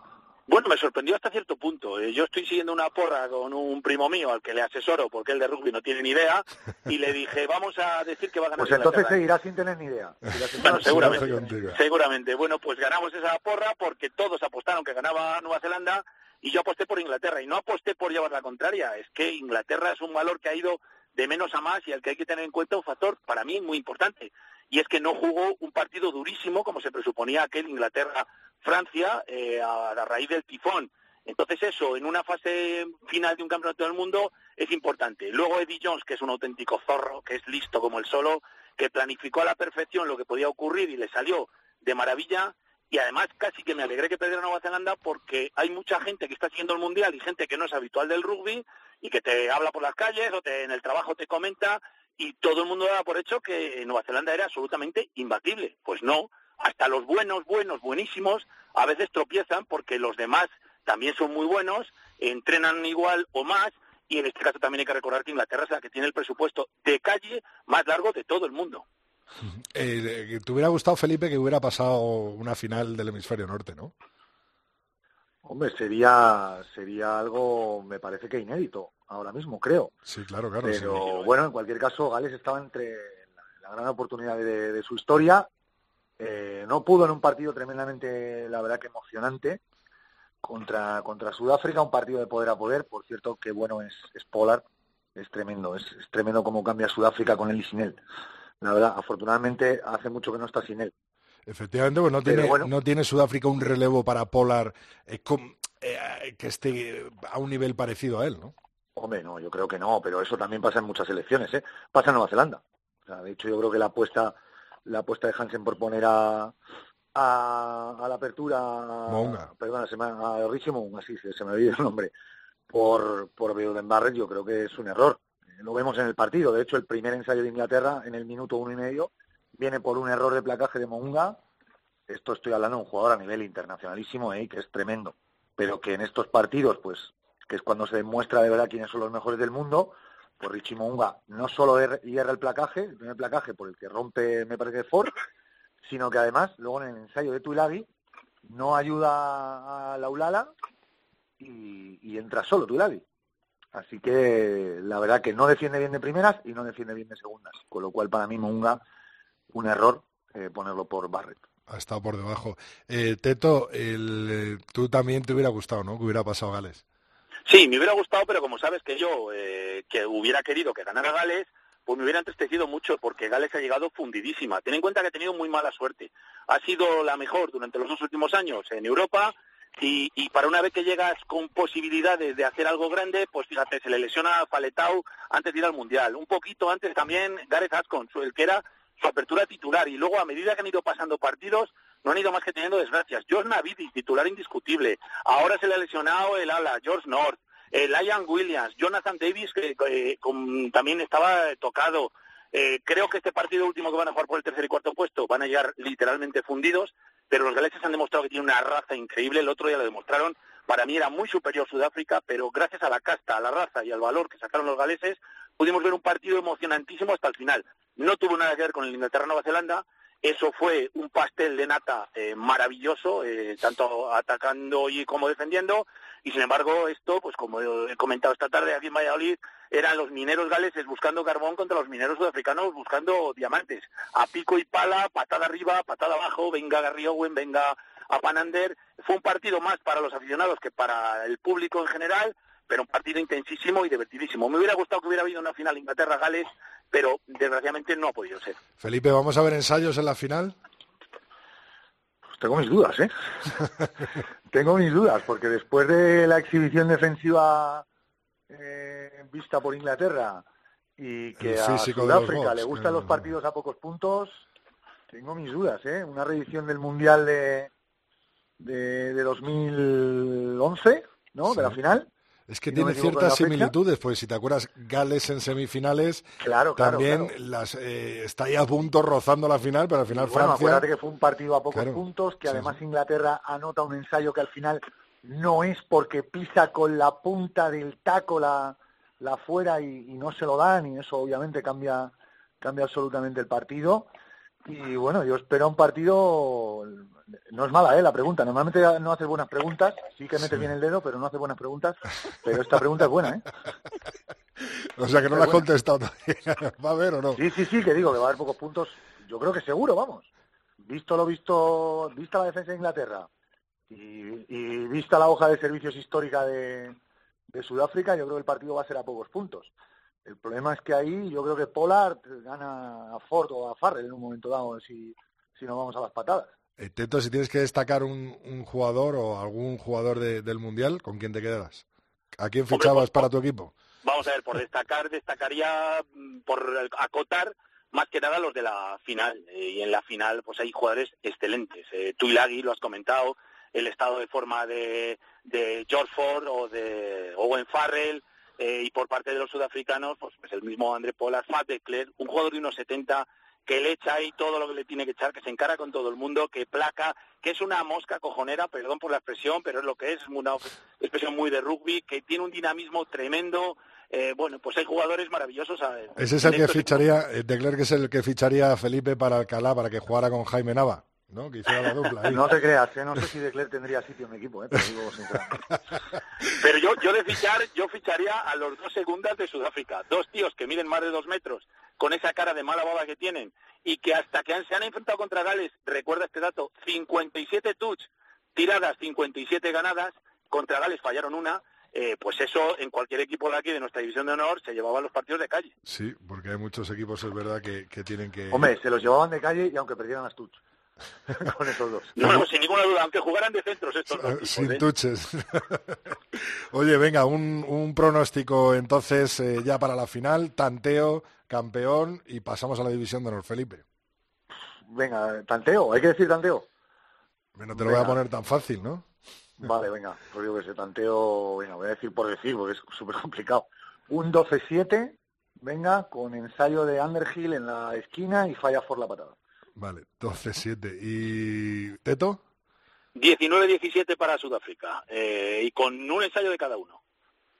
Bueno, me sorprendió hasta cierto punto. Eh, Yo estoy siguiendo una porra con un primo mío al que le asesoro porque él de rugby no tiene ni idea y le dije, vamos a decir que va a ganar Pues entonces Inglaterra. seguirá sin tener ni idea. Bueno, seguramente. Seguramente. Bueno, pues ganamos esa porra porque todos apostaron que ganaba Nueva Zelanda y yo aposté por Inglaterra. Y no aposté por llevar la contraria. Es que Inglaterra es un valor que ha ido de menos a más y al que hay que tener en cuenta un factor para mí muy importante. Y es que no jugó un partido durísimo como se presuponía aquel Inglaterra-Francia eh, a, a raíz del tifón. Entonces eso, en una fase final de un campeonato del mundo, es importante. Luego Eddie Jones, que es un auténtico zorro, que es listo como el solo, que planificó a la perfección lo que podía ocurrir y le salió de maravilla. Y además casi que me alegré que perdiera Nueva Zelanda porque hay mucha gente que está siguiendo el Mundial y gente que no es habitual del rugby y que te habla por las calles o te, en el trabajo te comenta y todo el mundo daba por hecho que Nueva Zelanda era absolutamente imbatible. Pues no, hasta los buenos, buenos, buenísimos a veces tropiezan porque los demás también son muy buenos, entrenan igual o más y en este caso también hay que recordar que Inglaterra es la que tiene el presupuesto de calle más largo de todo el mundo. Eh, ¿Te hubiera gustado, Felipe, que hubiera pasado una final del hemisferio norte, no? Hombre, sería, sería algo, me parece que inédito, ahora mismo, creo. Sí, claro, claro. sí. Pero bueno, en cualquier caso, Gales estaba entre la, la gran oportunidad de, de su historia, Eh, no pudo en un partido tremendamente, la verdad que emocionante, contra, contra Sudáfrica, un partido de poder a poder. Por cierto, qué bueno es, es Polar, es tremendo, es, tremendo cómo cambia Sudáfrica con él y sin él. La verdad, afortunadamente hace mucho que no está sin él. Efectivamente, pues no tiene, no tiene Sudáfrica un relevo para Polar eh, eh, que esté a un nivel parecido a él, ¿no? Hombre, no, yo creo que no, pero eso también pasa en muchas elecciones, ¿eh? Pasa en Nueva Zelanda. de hecho, yo creo que la apuesta, la apuesta de Hansen por poner a, a, la apertura, Mounga. perdona, se me, a Richie sí, se, me olvidó el nombre, por, por Barrett, yo creo que es un error. Lo vemos en el partido. De hecho, el primer ensayo de Inglaterra, en el minuto uno y medio, viene por un error de placaje de Mounga. Esto estoy hablando de un jugador a nivel internacionalísimo, ¿eh? que es tremendo. Pero que en estos partidos, pues, que es cuando se demuestra de verdad quiénes son los mejores del mundo, pues Richie Mounga no solo hierra el placaje, el primer placaje por el que rompe, me parece, Ford, sino que además, luego en el ensayo de Tuilagi, no ayuda a Laulala y, y entra solo Tuilagi. Así que la verdad que no defiende bien de primeras y no defiende bien de segundas. Con lo cual, para mí, Mounga, un error eh, ponerlo por Barrett. Ha estado por debajo. Eh, Teto, el, eh, tú también te hubiera gustado, ¿no? Que hubiera pasado Gales. Sí, me hubiera gustado, pero como sabes que yo, que hubiera querido que ganara Gales, pues me hubiera entristecido mucho porque Gales ha llegado fundidísima. Ten en cuenta que ha tenido muy mala suerte. Ha sido la mejor durante los dos últimos años en Europa y, para una vez que llegas con posibilidades de hacer algo grande, pues fíjate, se le lesiona a Paletau antes de ir al Mundial. Un poquito antes también Gareth Ascon, el que era su apertura titular. Y luego, a medida que han ido pasando partidos, no han ido más que teniendo desgracias. George Navidi, titular indiscutible. Ahora se le ha lesionado el ala, George North. Eh, Lion Williams, Jonathan Davis, que también estaba tocado. Eh, creo que este partido último que van a jugar por el tercer y cuarto puesto van a llegar literalmente fundidos, pero los galeses han demostrado que tienen una raza increíble. El otro día lo demostraron. Para mí era muy superior Sudáfrica, pero gracias a la casta, a la raza y al valor que sacaron los galeses, pudimos ver un partido emocionantísimo hasta el final. No tuvo nada que ver con el Inglaterra-Nueva Zelanda, eso fue un pastel de nata eh, maravilloso, eh, tanto atacando y como defendiendo. Y sin embargo, esto, pues como he comentado esta tarde aquí en Valladolid, eran los mineros galeses buscando carbón contra los mineros sudafricanos buscando diamantes. A pico y pala, patada arriba, patada abajo, venga Garriowen, venga a Panander. Fue un partido más para los aficionados que para el público en general, pero un partido intensísimo y divertidísimo. Me hubiera gustado que hubiera habido una final Inglaterra-Gales pero desgraciadamente no ha podido ser. Felipe, ¿vamos a ver ensayos en la final? Pues tengo mis dudas, ¿eh? [laughs] tengo mis dudas, porque después de la exhibición defensiva eh, vista por Inglaterra y que a Sudáfrica le gustan los partidos a pocos puntos, tengo mis dudas, ¿eh? Una reedición del Mundial de, de, 2011, ¿no? De la final es que tiene ciertas similitudes, pues si te acuerdas, Gales en semifinales, claro, también Las, eh, está ahí a punto rozando la final, pero al final bueno, Francia... acuérdate que fue un partido a pocos puntos, que además Inglaterra anota un ensayo que al final no es porque pisa con la punta del taco la, la fuera y, y no se lo dan, y eso obviamente cambia, cambia absolutamente el partido. Y bueno, yo espero un partido no es mala, ¿eh? La pregunta. Normalmente no haces buenas preguntas, sí que metes bien el dedo, pero no haces buenas preguntas. Pero esta pregunta es buena, ¿eh? [laughs] O sea que no la has contestado todavía. [laughs] ¿Va a haber o no? Sí, sí, sí, que digo que va a haber pocos puntos. Yo creo que seguro, vamos. Visto lo visto, vista la defensa de Inglaterra y, y vista la hoja de servicios histórica de, de Sudáfrica, yo creo que el partido va a ser a pocos puntos. El problema es que ahí yo creo que Pollard gana a Ford o a Farrell en un momento dado si, si no vamos a las patadas. Eh, Teto, si tienes que destacar un, jugador o algún jugador del Mundial, ¿con quién te quedas? ¿A quién fichabas para tu equipo? Vamos a ver, por destacar, destacaría mm, por acotar más que nada los de la final. Eh, y en la final pues hay jugadores excelentes. Eh, Tuilagi, lo has comentado, el estado de forma de, George Ford o de Owen Farrell, eh, y por parte de los sudafricanos, pues, pues el mismo André Pollard, Fat de un jugador de unos 70 que le echa ahí todo lo que le tiene que echar, que se encara con todo el mundo, que placa, que es una mosca cojonera, perdón por la expresión, pero es lo que es, una expresión muy de rugby, que tiene un dinamismo tremendo. Eh, bueno, pues hay jugadores maravillosos. Ese es el que ficharía, eh, de Klerk es el que ficharía a Felipe para Alcalá, para que jugara con Jaime Nava. ¿No? Que hiciera la dupla. [laughs] No te creas, ¿eh? no sé si De Klerk tendría sitio en mi equipo, ¿eh? digo [laughs] Pero yo, yo de fichar, yo ficharía a los dos segundas de Sudáfrica. Dos tíos que miden más de dos metros, con esa cara de mala baba que tienen, y que hasta que se han enfrentado contra Gales, recuerda este dato, 57 touch, tiradas 57 ganadas, contra Gales fallaron una, eh, pues eso en cualquier equipo de aquí de nuestra división de honor se llevaban los partidos de calle. Sí, porque hay muchos equipos, es verdad, que, que tienen que... Hombre, se los llevaban de calle y aunque perdieran las touch. [laughs] con esos dos. No, no, sin ninguna duda, aunque jugaran de centros estos dos tipos, Sin ¿eh? tuches. [laughs] Oye, venga, un, un pronóstico entonces eh, ya para la final, tanteo, campeón y pasamos a la división de honor, Felipe. Venga, tanteo, hay que decir tanteo. No te lo voy a poner tan fácil, ¿no? Vale, venga, pues digo que ese tanteo, venga, voy a decir por decir, porque es súper complicado. Un 12-7, venga, con ensayo de Underhill en la esquina y falla por la patada. Vale, 12-7. ¿Y Teto? 19-17 para Sudáfrica eh, y con un ensayo de cada uno.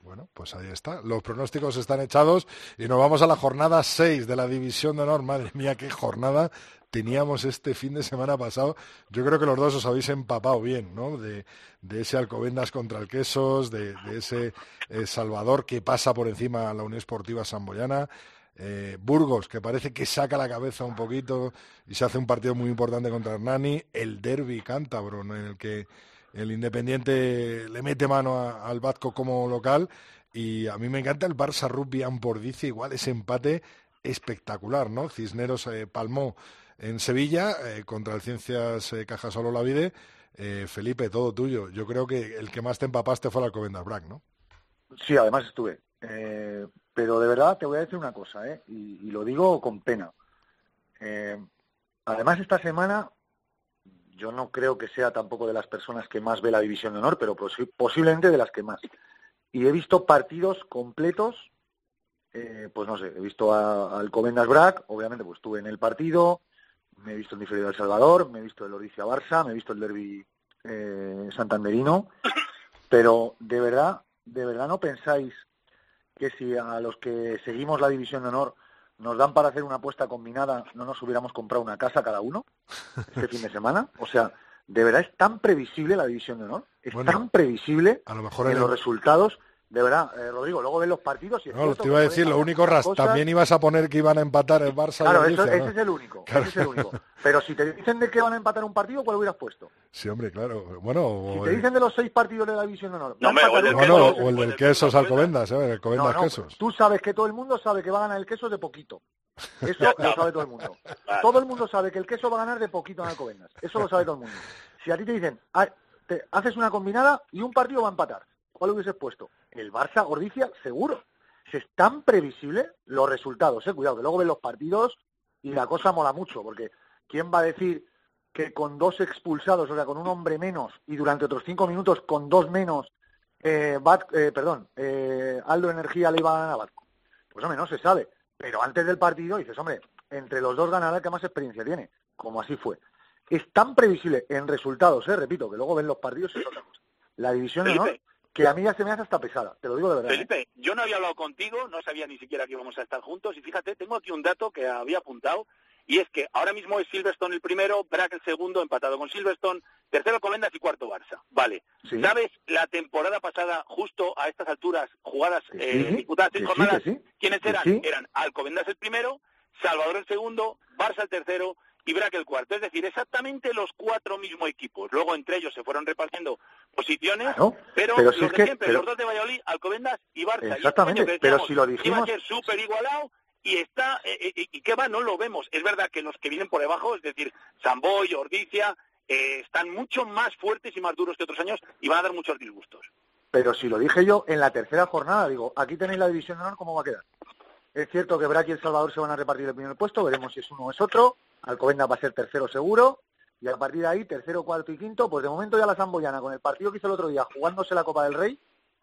Bueno, pues ahí está. Los pronósticos están echados y nos vamos a la jornada 6 de la División de Honor. Madre mía, qué jornada teníamos este fin de semana pasado. Yo creo que los dos os habéis empapado bien, ¿no? De, de ese Alcobendas contra el Quesos, de, de ese eh, Salvador que pasa por encima a la Unión Esportiva Samboyana. Eh, Burgos, que parece que saca la cabeza un poquito y se hace un partido muy importante contra Hernani. El derby cántabro, en el que el Independiente le mete mano al Vasco como local. Y a mí me encanta el Barça Rugby Ampordice, igual ese empate espectacular, ¿no? Cisneros eh, palmó en Sevilla eh, contra el Ciencias Cajasol Olavide. Felipe, todo tuyo. Yo creo que el que más te empapaste fue el Alcobendas Brac, ¿no? Sí, además estuve. Pero de verdad te voy a decir una cosa, ¿eh? y, lo digo con pena. Eh, además, esta semana yo no creo que sea tampoco de las personas que más ve la División de Honor, pero posi- posiblemente de las que más. Y he visto partidos completos, eh, pues no sé, he visto al Comendas Brac, obviamente pues estuve en el partido, me he visto el diferido del Salvador, me he visto el Oricia Barça, me he visto el derby eh, santanderino, pero de verdad, de verdad no pensáis que si a los que seguimos la División de Honor nos dan para hacer una apuesta combinada, no nos hubiéramos comprado una casa cada uno este fin de semana. O sea, de verdad es tan previsible la División de Honor, es Bueno, tan previsible A lo mejor en en los resultados. De verdad, eh, Rodrigo, luego ven los partidos y es No, cierto te iba a decir, lo único, Ras, cosas. también ibas a poner que iban a empatar el Barça y Claro, el eso- ese ¿no? es el único, Claro. ese es el único. Pero si te dicen de que van a empatar un partido, ¿cuál hubieras puesto? Sí, hombre, claro. Bueno, Si te el, dicen de los seis partidos de la División No, hombre, empatar o el del queso, o el o del el Quesos queso Alcobendas, ¿eh? El No, Alcobendas no, Quesos. tú sabes que todo el mundo sabe que va a ganar el queso de poquito. [laughs] Eso lo sabe todo el mundo. [laughs] Vale. Todo el mundo sabe que el queso va a ganar de poquito en Alcobendas. Eso lo sabe todo el mundo. Si a ti te dicen, "Ah, te haces una combinada y un partido va a empatar, ¿cuál hubieses puesto? El Barça Gordicia, seguro. Si es tan previsible los resultados, eh, cuidado, que luego ven los partidos y la cosa mola mucho, porque ¿quién va a decir que con dos expulsados, o sea, con un hombre menos y durante otros cinco minutos con dos menos, eh, Bat- eh, perdón, eh, Aldo Energía le iba a ganar a Batco? Pues hombre, no se sabe. Pero antes del partido dices, hombre, entre los dos ganará el que más experiencia tiene, como así fue. Es tan previsible en resultados, eh, repito, que luego ven los partidos y es otra cosa. La división de honor. Que a mí ya se me hace hasta pesada, te lo digo de verdad. ¿eh? Felipe, yo no había hablado contigo, no sabía ni siquiera que íbamos a estar juntos y fíjate, tengo aquí un dato que había apuntado y es que ahora mismo es Silverstone el primero, Brack el segundo, empatado con Silverstone, tercero Comendas y cuarto Barça. Vale. Sí. ¿Sabes la temporada pasada, justo a estas alturas, jugadas, eh, sí, disputadas seis jornadas, quiénes eran? Eran Alcobendas el primero, Salvador el segundo, Barça el tercero y Brack el cuarto. Es decir, exactamente los cuatro mismos equipos. Luego entre ellos se fueron repartiendo posiciones, pero, pero si los de que- siempre, pero- los dos de Valladolid, Alcobendas y Barça. Y este Exactamente, que pero decíamos si lo que Iba dijimos- a ser súper igualado y está, eh, eh, y qué va, no lo vemos. Es verdad que los que vienen por debajo, es decir, Samboy, Ordicia, eh, están mucho más fuertes y más duros que otros años y van a dar muchos disgustos. Pero si lo dije yo en la tercera jornada, digo, aquí tenéis la división de honor, ¿cómo va a quedar? Es cierto que Brack y El Salvador se van a repartir el primer puesto, veremos si es uno o es otro. Alcobendas va a ser tercero seguro. Y a partir de ahí, tercero, cuarto y quinto, pues de momento ya la Zamboyana, con el partido que hizo el otro día, jugándose la Copa del Rey,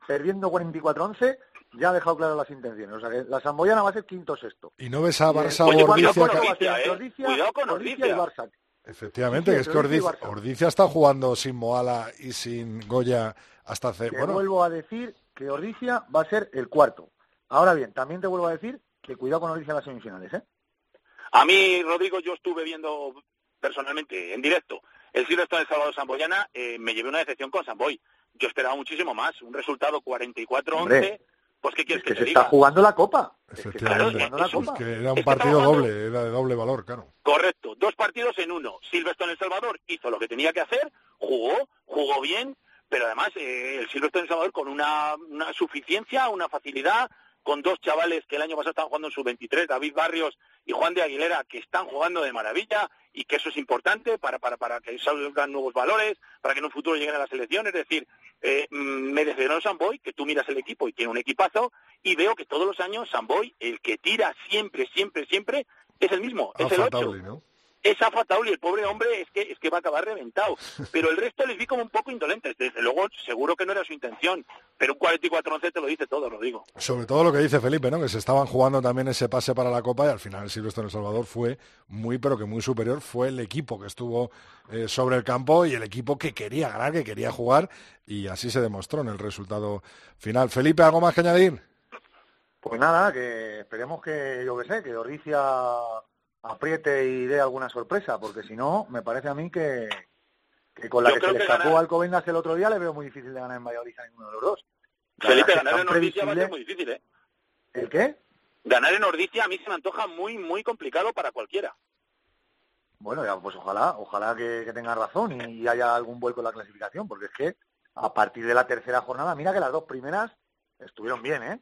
perdiendo 44-11, ya ha dejado claras las intenciones. O sea que la Zamboyana va a ser quinto sexto. Y no ves a Barça Oye, o cuidado Ordicia. con Ordicia, eh. Ordicia, Cuidado con Ordicia y Ordicia. Barça. Efectivamente, Sí, que es que Ordicia. Ordicia está jugando sin Moala y sin Goya hasta hace... Te Bueno, vuelvo a decir que Ordicia va a ser el cuarto. Ahora bien, también te vuelvo a decir que cuidado con Ordicia en las semifinales, ¿eh? A mí, Rodrigo, yo estuve viendo personalmente, en directo, el Silverstone de Salvador Samboyana, eh, me llevé una decepción con Samboy. yo esperaba muchísimo más. Un resultado 44-11, pues ¿qué quieres es que, que, te se diga? está jugando la copa. Es que se está Efectivamente. jugando la Es que- copa. que era un partido doble, era de doble valor, claro. Correcto, dos partidos en uno. Silverstone El Salvador hizo lo que tenía que hacer, jugó, jugó bien, pero además eh, el Silverstone El Salvador con una, una suficiencia, una facilidad, con dos chavales que el año pasado estaban jugando en sub-23, David Barrios y Juan de Aguilera, que están jugando de maravilla y que eso es importante para, para, para que salgan nuevos valores, para que en un futuro lleguen a la selección. Es decir, eh, mm, merecedor Samboy, que tú miras el equipo y tiene un equipazo, y veo que todos los años Samboy, el que tira siempre, siempre, siempre, es el mismo, es el 8 Afable, ¿no? Es afatable y el pobre hombre es que es que va a acabar reventado. [laughs] Pero el resto les vi como un poco indolentes. Desde luego, seguro que no era su intención. Pero un 44-11 te lo dice todo, lo digo. Sobre todo lo que dice Felipe, ¿no? Que se estaban jugando también ese pase para la Copa y al final el Silvestre en El Salvador fue muy, pero que muy superior. Fue el equipo que estuvo eh, sobre el campo y el equipo que quería ganar, que quería jugar y así se demostró en el resultado final. Felipe, ¿algo más que añadir? Pues nada, que esperemos que, yo que sé, que Ordicia apriete y dé alguna sorpresa, porque si no, me parece a mí que, que con la Yo que se le escapó ganar- a Alcobendas el otro día le veo muy difícil de ganar en Valladolid a ninguno de los dos. Felipe, ganar en tan Ordicia va a ser muy difícil, ¿eh? ¿El qué? Ganar en Ordicia a mí se me antoja muy, muy complicado para cualquiera. Bueno, ya, pues ojalá, ojalá que, que tenga razón y, haya algún vuelco en la clasificación, porque es que a partir de la tercera jornada, mira que las dos primeras estuvieron bien, ¿eh?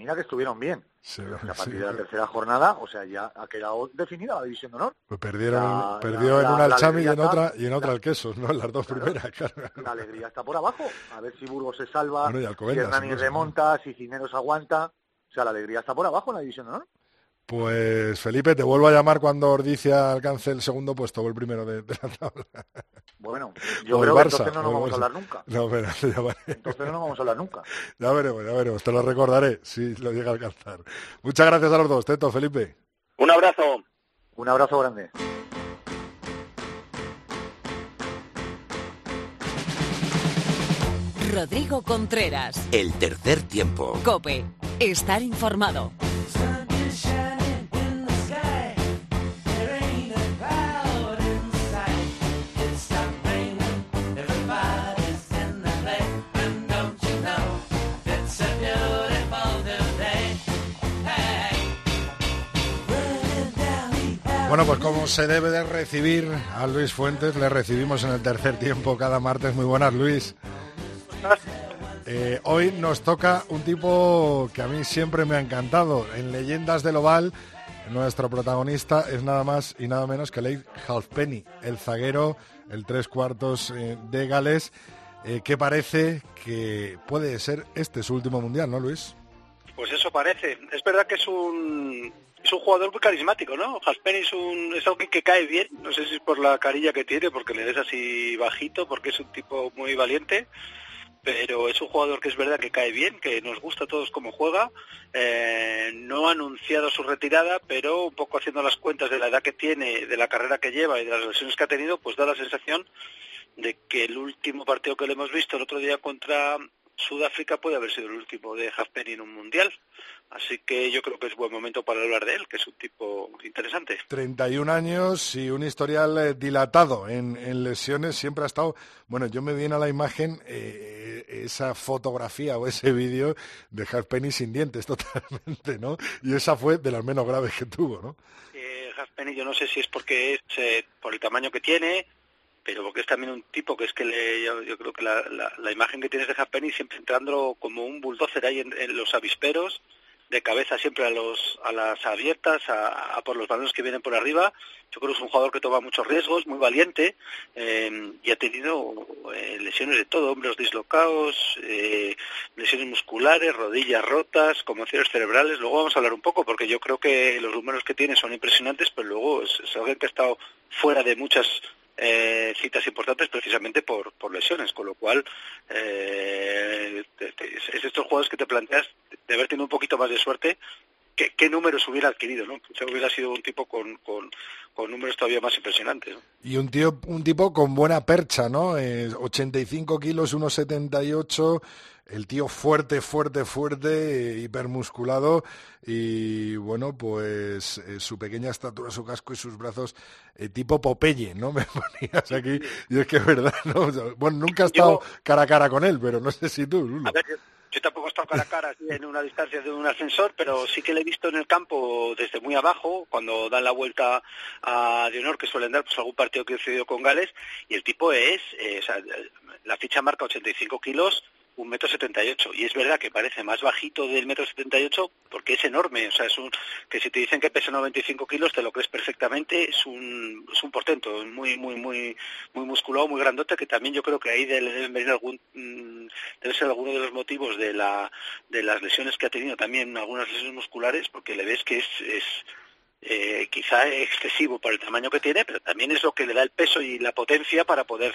Mira que estuvieron bien. Sí, es que a sí, partir de la tercera jornada, o sea, ya ha quedado definida la división de honor. pues perdieron, La- perdió la- en una el Chami y en otra y en otra el Quesos, ¿no? En las dos Claro. primeras, claro. La alegría está por abajo. A ver si Burgos se salva, Bueno, y si Hernani remonta, si Cineros aguanta. O sea, la alegría está por abajo en la división de honor. Pues Felipe, te vuelvo a llamar cuando Ordicia alcance el segundo puesto o el primero de, de la tabla. Bueno, yo O creo que entonces no nos vamos a hablar nunca. No, pero [laughs] te llamaré. Entonces no nos vamos a hablar nunca. Ya veremos, ya veremos. Te lo recordaré si lo llega a alcanzar. Muchas gracias a los dos, Teto, Felipe. Un abrazo. Un abrazo grande. Rodrigo Contreras. El tercer tiempo. Cope. Estar informado. Bueno, pues como se debe de recibir a Luis Fuentes, le recibimos en el tercer tiempo cada martes. Muy buenas, Luis. [laughs] Eh, hoy nos toca un tipo que a mí siempre me ha encantado. En Leyendas del Oval, nuestro protagonista es nada más y nada menos que Leigh Halfpenny, el zaguero, el tres cuartos eh, de Gales, eh, que parece que puede ser este su último mundial, ¿no, Luis? Pues eso parece. Es verdad que es un, es un jugador muy carismático, ¿no? Halfpenny es, un, es alguien que cae bien. No sé si es por la carilla que tiene, porque le ves así bajito, porque es un tipo muy valiente. Pero es un jugador que es verdad que cae bien, que nos gusta a todos cómo juega. Eh, no ha anunciado su retirada, pero un poco haciendo las cuentas de la edad que tiene, de la carrera que lleva y de las lesiones que ha tenido, pues da la sensación de que el último partido que le hemos visto el otro día contra Sudáfrica puede haber sido el último de Halfpenny en un mundial. Así que yo creo que es buen momento para hablar de él, que es un tipo interesante. 31 años y un historial eh, dilatado en, en lesiones. Siempre ha estado. Bueno, yo me viene a la imagen eh, esa fotografía o ese vídeo de Halfpenny sin dientes [laughs] totalmente, ¿no? Y esa fue de las menos graves que tuvo, ¿no? Eh, Halfpenny yo no sé si es porque es eh, por el tamaño que tiene, pero porque es también un tipo que es que le, yo, creo que la, imagen que tienes de Halfpenny siempre entrando como un bulldozer ahí en, los avisperos de cabeza siempre a los a las abiertas a, a, por los balones que vienen por arriba. Yo creo que es un jugador que toma muchos riesgos muy valiente eh, y ha tenido eh, lesiones de todo hombros dislocados eh, lesiones musculares rodillas rotas conmociones cerebrales. Luego vamos a hablar un poco porque yo creo que los números que tiene son impresionantes pero luego es, es alguien que ha estado fuera de muchas eh, citas importantes precisamente por, por lesiones, con lo cual eh, es estos jugadores que te planteas de haber tenido un poquito más de suerte qué, números hubiera adquirido, ¿no? hubiera sido un tipo con, con, con números todavía más impresionantes. Y un tío, un tipo con buena percha, ¿no? Eh, 85 kilos, 1,78 el tío fuerte, fuerte, fuerte, hipermusculado y bueno, pues eh, su pequeña estatura, su casco y sus brazos eh, tipo Popeye, ¿no? [laughs] Me ponías aquí y es que es verdad, ¿no? bueno, nunca he estado cara a cara con él, pero no sé si tú, yo, tampoco he estado cara a cara en una distancia de un ascensor, pero sí que le he visto en el campo desde muy abajo, cuando dan la vuelta a de honor, que suelen dar pues, algún partido que he sucedido con Gales, y el tipo es, eh, o sea, la ficha marca 85 kilos, un metro setenta y ocho. Y es verdad que parece más bajito del metro setenta y ocho porque es enorme o sea es un que si te dicen que pesa 95 kilos te lo crees perfectamente es un es un portento muy muy muy muy musculado muy grandote que también yo creo que ahí deben venir algún mm, debe ser alguno de los motivos de la de las lesiones que ha tenido también algunas lesiones musculares porque le ves que es, es eh, quizá excesivo por el tamaño que tiene, pero también es lo que le da el peso y la potencia para poder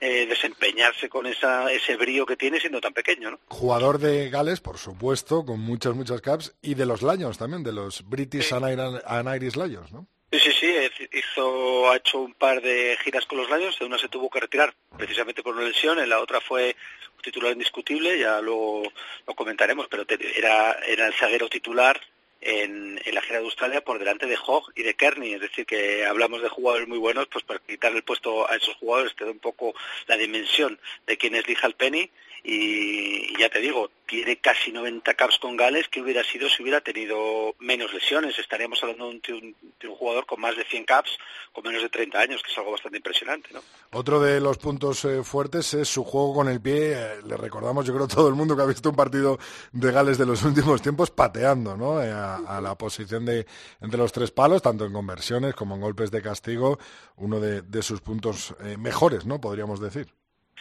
eh, desempeñarse con esa, ese brío que tiene siendo tan pequeño. ¿no? Jugador de Gales, por supuesto, con muchas, muchas caps, y de los Lions también, de los British and Irish Lions, ¿no? Sí, sí, sí, hizo, ha hecho un par de giras con los Lions, de una se tuvo que retirar precisamente por una lesión, en la otra fue titular indiscutible, ya luego lo comentaremos, pero era, era el zaguero titular en, la gira de Australia por delante de Hogg y de Kearney. Es decir, que hablamos de jugadores muy buenos, pues para quitarle el puesto a esos jugadores te da un poco la dimensión de quién es Lee Penny y, ya te digo, tiene casi 90 caps con Gales, que hubiera sido si hubiera tenido menos lesiones. Estaríamos hablando de un, jugador con más de 100 caps, con menos de 30 años, que es algo bastante impresionante. ¿no? Otro de los puntos eh, fuertes es su juego con el pie. Eh, le recordamos, yo creo, todo el mundo que ha visto un partido de Gales de los últimos tiempos pateando ¿no? Eh, a, la posición de entre los tres palos, tanto en conversiones como en golpes de castigo, uno de, de sus puntos mejores, ¿no? Podríamos decir.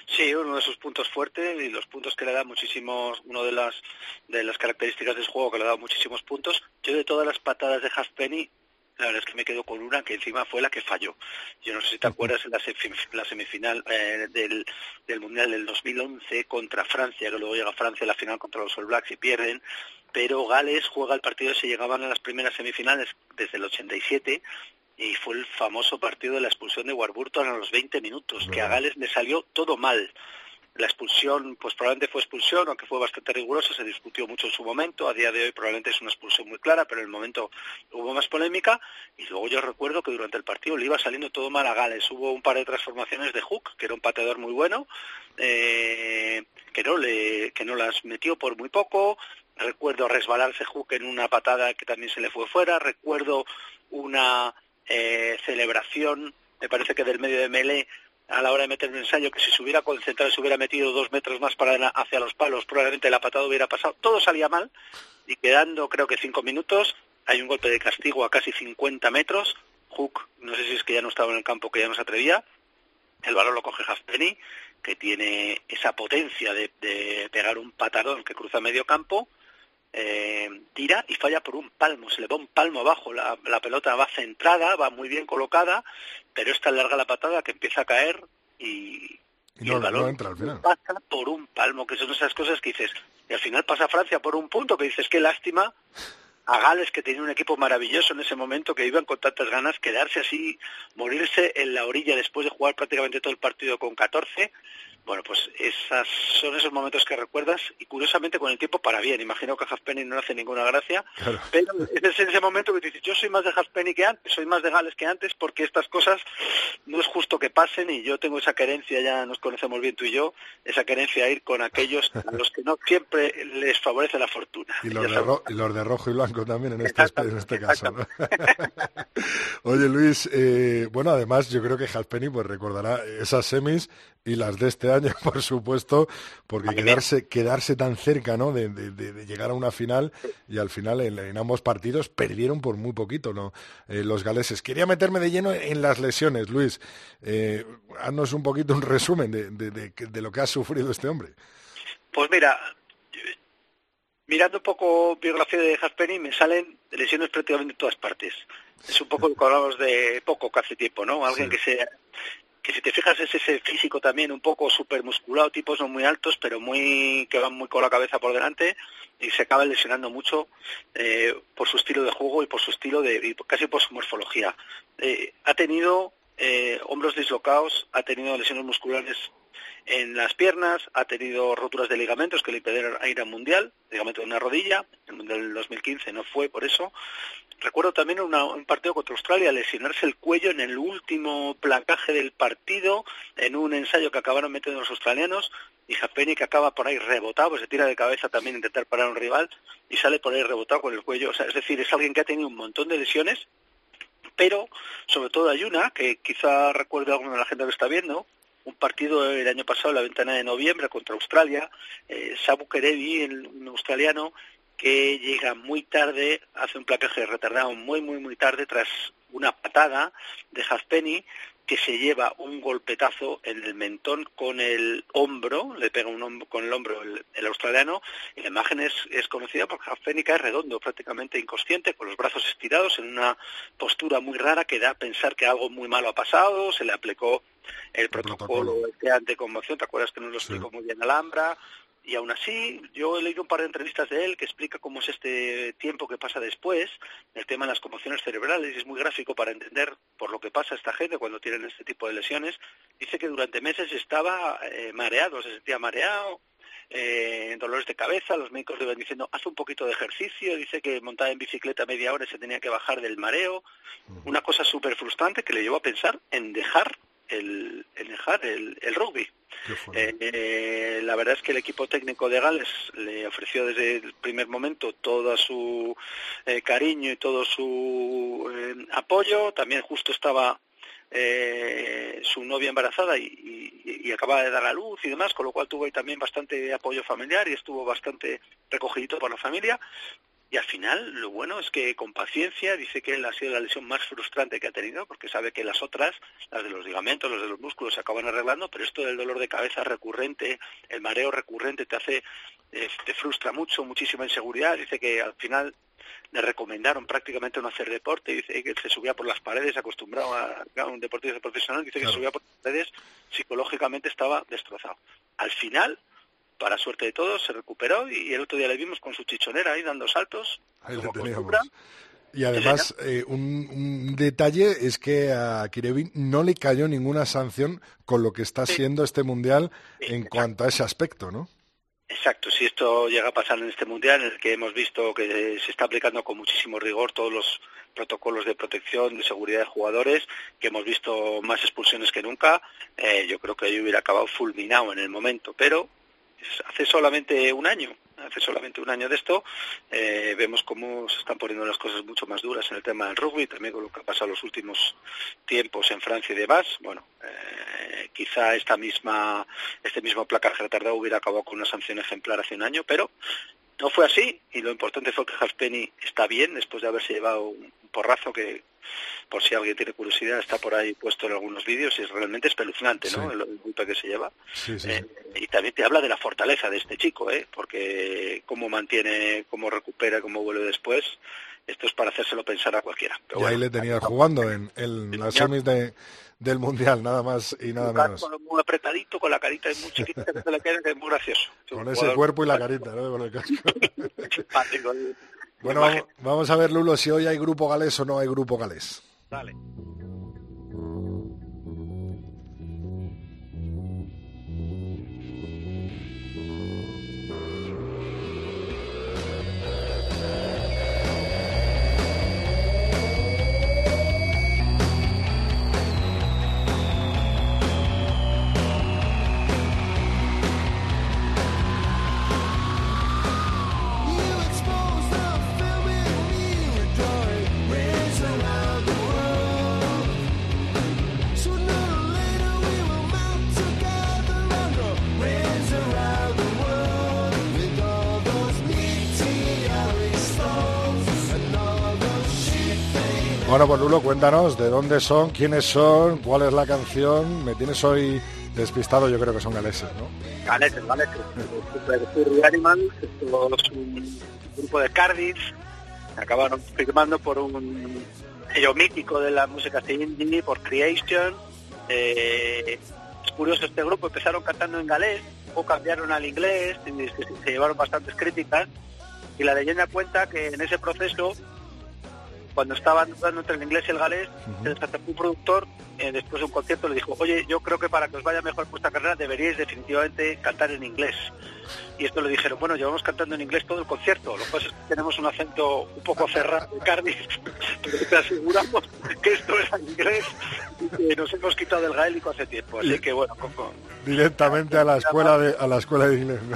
Sí, uno de sus puntos fuertes y los puntos que le da muchísimos, uno de las de las características del juego que le da muchísimos puntos. Yo de todas las patadas de Halfpenny, la verdad es que me quedo con una que encima fue la que falló. Yo no sé si te acuerdas en la, semifinal eh, del, del Mundial del 2011 contra Francia, que luego llega Francia a la final contra los All Blacks y pierden, pero Gales juega el partido se llegaban a las primeras semifinales desde el 87 y fue el famoso partido de la expulsión de Warburton a los 20 minutos, que a Gales le salió todo mal. La expulsión, pues probablemente fue expulsión, aunque fue bastante rigurosa, se discutió mucho en su momento. A día de hoy probablemente es una expulsión muy clara, pero en el momento hubo más polémica. Y luego yo recuerdo que durante el partido le iba saliendo todo mal a Gales. Hubo un par de transformaciones de Hook, que era un pateador muy bueno, eh, que, no le, que no las metió por muy poco. Recuerdo resbalarse Hook en una patada que también se le fue fuera. Recuerdo una eh, celebración, me parece que del medio de Mele, a la hora de meter un ensayo, que si se hubiera concentrado, se hubiera metido dos metros más para hacia los palos, probablemente la patada hubiera pasado. Todo salía mal y quedando creo que cinco minutos, hay un golpe de castigo a casi 50 metros. Hook, no sé si es que ya no estaba en el campo, que ya no se atrevía. El balón lo coge Halfpenny, que tiene esa potencia de, de pegar un patadón que cruza medio campo eh, tira y falla por un palmo, se le va un palmo abajo, la, pelota va centrada, va muy bien colocada, pero es tan larga la patada que empieza a caer y, el balón pasa por un palmo, que son esas cosas que dices, y al final pasa Francia por un punto, que dices, qué lástima, a Gales, que tenía un equipo maravilloso en ese momento, que iban con tantas ganas, quedarse así, morirse en la orilla después de jugar prácticamente todo el partido con 14, bueno, pues esas son esos momentos que recuerdas y curiosamente con el tiempo para bien. Imagino que a Halfpenny no hace ninguna gracia, pero es en ese momento que dices, yo soy más de Halfpenny que antes, soy más de Gales que antes porque estas cosas no es justo que pasen y yo tengo esa querencia, ya nos conocemos bien tú y yo, esa querencia a ir con aquellos a los que no siempre les favorece la fortuna. Y los, de, rojo y blanco también en este, en este caso. [laughs] Oye Luis, eh, bueno, además yo creo que Halfpenny pues recordará esas semis y las de este año, [laughs] por supuesto, porque quedarse, quedarse tan cerca ¿no? De, llegar a una final y al final en, ambos partidos perdieron por muy poquito ¿no? Eh, los galeses. Quería meterme de lleno en las lesiones, Luis. Eh, haznos un poquito un resumen de, lo que ha sufrido este hombre. Pues mira, mirando un poco biografía de Jasperi, me salen lesiones prácticamente en todas partes. Es un poco lo que hablamos de poco que hace tiempo, ¿no? Alguien que se que si te fijas es ese físico también un poco super musculado, tipos no muy altos, pero muy que van muy con la cabeza por delante y se acaba lesionando mucho eh, por su estilo de juego y por su estilo de y casi por su morfología. Eh, ha tenido eh, hombros dislocados, ha tenido lesiones musculares en las piernas, ha tenido roturas de ligamentos que le impidieron ir al Mundial, ligamento de una rodilla, el Mundial del 2015 no fue por eso. Recuerdo también un partido contra Australia, lesionarse el cuello en el último placaje del partido, en un ensayo que acabaron metiendo los australianos, y Japeni que acaba por ahí rebotado, pues se tira de cabeza también a intentar parar a un rival, y sale por ahí rebotado con el cuello. O sea, es decir, es alguien que ha tenido un montón de lesiones, pero sobre todo hay una que quizá recuerde a alguna de la gente que está viendo, un partido el año pasado, la ventana de noviembre, contra Australia, eh, Sabu Kerevi, un australiano, que llega muy tarde, hace un placaje retardado muy, muy, muy tarde, tras una patada de Halfpenny, que se lleva un golpetazo en el mentón con el hombro, le pega un hombro, con el hombro el, australiano, y la imagen es, es conocida porque Halfpenny cae redondo, prácticamente inconsciente, con los brazos estirados, en una postura muy rara que da a pensar que algo muy malo ha pasado, se le aplicó el, protocolo, de conmoción, ¿te acuerdas que nos lo explicó muy bien Alhambra? Y aún así, yo he leído un par de entrevistas de él que explica cómo es este tiempo que pasa después, el tema de las conmociones cerebrales, y es muy gráfico para entender por lo que pasa a esta gente cuando tienen este tipo de lesiones. Dice que durante meses estaba eh, mareado, se sentía mareado, eh, dolores de cabeza, los médicos le iban diciendo, haz un poquito de ejercicio, dice que montaba en bicicleta media hora y se tenía que bajar del mareo, una cosa súper frustrante que le llevó a pensar en dejar el, el dejar el, el rugby. Eh, eh, la verdad es que el equipo técnico de Gales le ofreció desde el primer momento todo su eh, cariño y todo su apoyo. También justo estaba su novia embarazada y, y, acababa de dar a luz y demás, con lo cual tuvo ahí también bastante apoyo familiar y estuvo bastante recogidito por la familia. Y al final, lo bueno es que con paciencia dice que él ha sido la lesión más frustrante que ha tenido, porque sabe que las otras, las de los ligamentos, los de los músculos, se acaban arreglando, pero esto del dolor de cabeza recurrente, el mareo recurrente, te hace, eh, te frustra mucho, muchísima inseguridad. Dice que al final le recomendaron prácticamente no hacer deporte, dice que se subía por las paredes, acostumbrado a, a un deportista profesional, dice que se subía por las paredes, psicológicamente estaba destrozado. Al final, para suerte de todos, se recuperó y el otro día le vimos con su chichonera ahí dando saltos. Ahí teníamos. Y además, eh, un, detalle es que a Kirevin no le cayó ninguna sanción con lo que está siendo este mundial en cuanto a ese aspecto, ¿no? Exacto, si esto llega a pasar en este mundial, en el que hemos visto que se está aplicando con muchísimo rigor todos los protocolos de protección, de seguridad de jugadores, que hemos visto más expulsiones que nunca, eh, yo creo que yo hubiera acabado fulminado en el momento, pero hace solamente un año, hace solamente un año de esto, eh, vemos cómo se están poniendo las cosas mucho más duras en el tema del rugby, también con lo que ha pasado los últimos tiempos en Francia y demás. Bueno, eh, quizá esta misma, este mismo placaje retardado hubiera acabado con una sanción ejemplar hace un año, pero no fue así y lo importante fue que Halfpenny está bien después de haberse llevado un porrazo que por si alguien tiene curiosidad, está por ahí puesto en algunos vídeos y es realmente espeluznante, ¿no? El, golpe que se lleva. Eh, y también te habla de la fortaleza de este chico, ¿eh? Porque cómo mantiene, cómo recupera, cómo vuelve después, esto es para hacérselo pensar a cualquiera. y ahí le tenías jugando en, las semis de, del Mundial, nada más y nada menos. Muy apretadito, con la carita muy chiquita que se le queda, que es muy gracioso. Con ese cuerpo y la carita, ¿no? Con el casco. [laughs] bueno, vamos, a ver, Lulo, si hoy hay grupo galés o no hay grupo galés. Dale. Bueno, pues Lulo, cuéntanos de dónde son, quiénes son, cuál es la canción. Me tienes hoy despistado, yo creo que son galeses, ¿no? Galeses, galeses. Animals, es un grupo de Cardiff, acabaron firmando por un sello mítico de la música indie, por Creation, Eh, es curioso este grupo, empezaron cantando en galés, o cambiaron al inglés, y se, se llevaron bastantes críticas, y la leyenda cuenta que en ese proceso cuando estaban dando entre el inglés y el galés, se un productor, eh, después de un concierto, le dijo, oye, yo creo que para que os vaya mejor vuestra carrera deberíais definitivamente cantar en inglés. Y esto le dijeron, bueno, llevamos cantando en inglés todo el concierto, lo que pasa es que tenemos un acento un poco cerrado de Cardiff, [laughs] pero te aseguramos que esto es en inglés y que nos hemos quitado el gaélico hace tiempo. Así que bueno, con, con... directamente a la escuela de a la escuela de inglés. [laughs]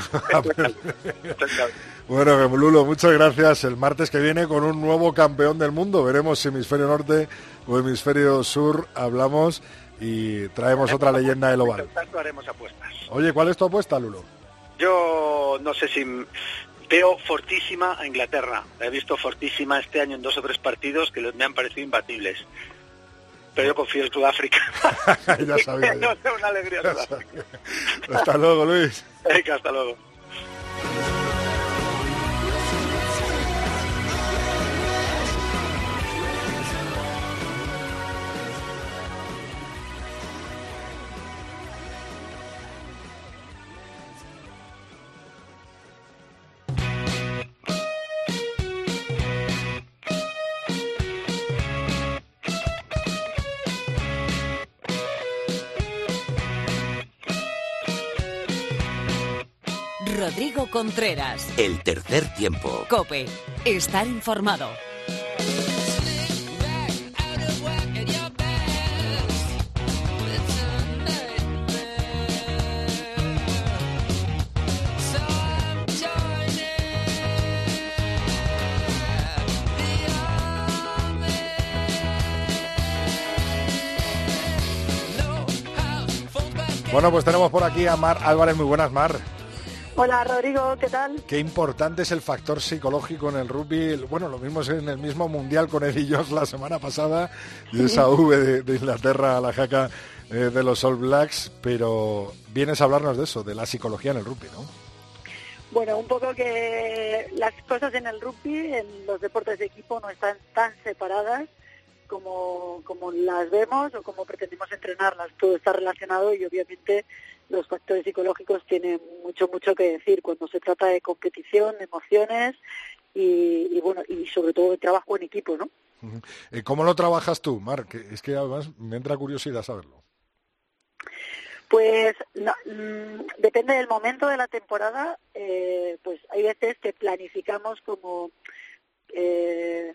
Bueno, Lulo, muchas gracias. El martes que viene con un nuevo campeón del mundo. Veremos si hemisferio norte o hemisferio sur hablamos y traemos otra leyenda del oval. haremos apuestas. Oye, ¿cuál es tu apuesta, Lulo? Yo no sé si veo fortísima a Inglaterra. La he visto fortísima este año en dos o tres partidos que me han parecido imbatibles. Pero yo confío en Sudáfrica. [laughs] ya sabía. [laughs] no, una alegría. hasta luego, Luis. Venga, hasta luego. Rodrigo Contreras. El tercer tiempo. Cope. Estar informado. Bueno, pues tenemos por aquí a Mar Álvarez. Muy buenas, Mar. Hola Rodrigo, ¿qué tal? Qué importante es el factor psicológico en el rugby. Bueno, lo mismo es en el mismo mundial con Eddie Jones la semana pasada [laughs] y esa V de, Inglaterra a la jaca eh, de los All Blacks, pero vienes a hablarnos de eso, de la psicología en el rugby, ¿no? Bueno, un poco que las cosas en el rugby, en los deportes de equipo, no están tan separadas como, como las vemos o como pretendemos entrenarlas. Todo está relacionado y obviamente los factores psicológicos tienen mucho, mucho que decir cuando se trata de competición, emociones y, bueno, y sobre todo de trabajo en equipo, ¿no? Eh, ¿Cómo lo trabajas tú, Mar? Es que además me entra curiosidad saberlo. Pues mm, depende del momento de la temporada, eh, pues hay veces que planificamos como eh,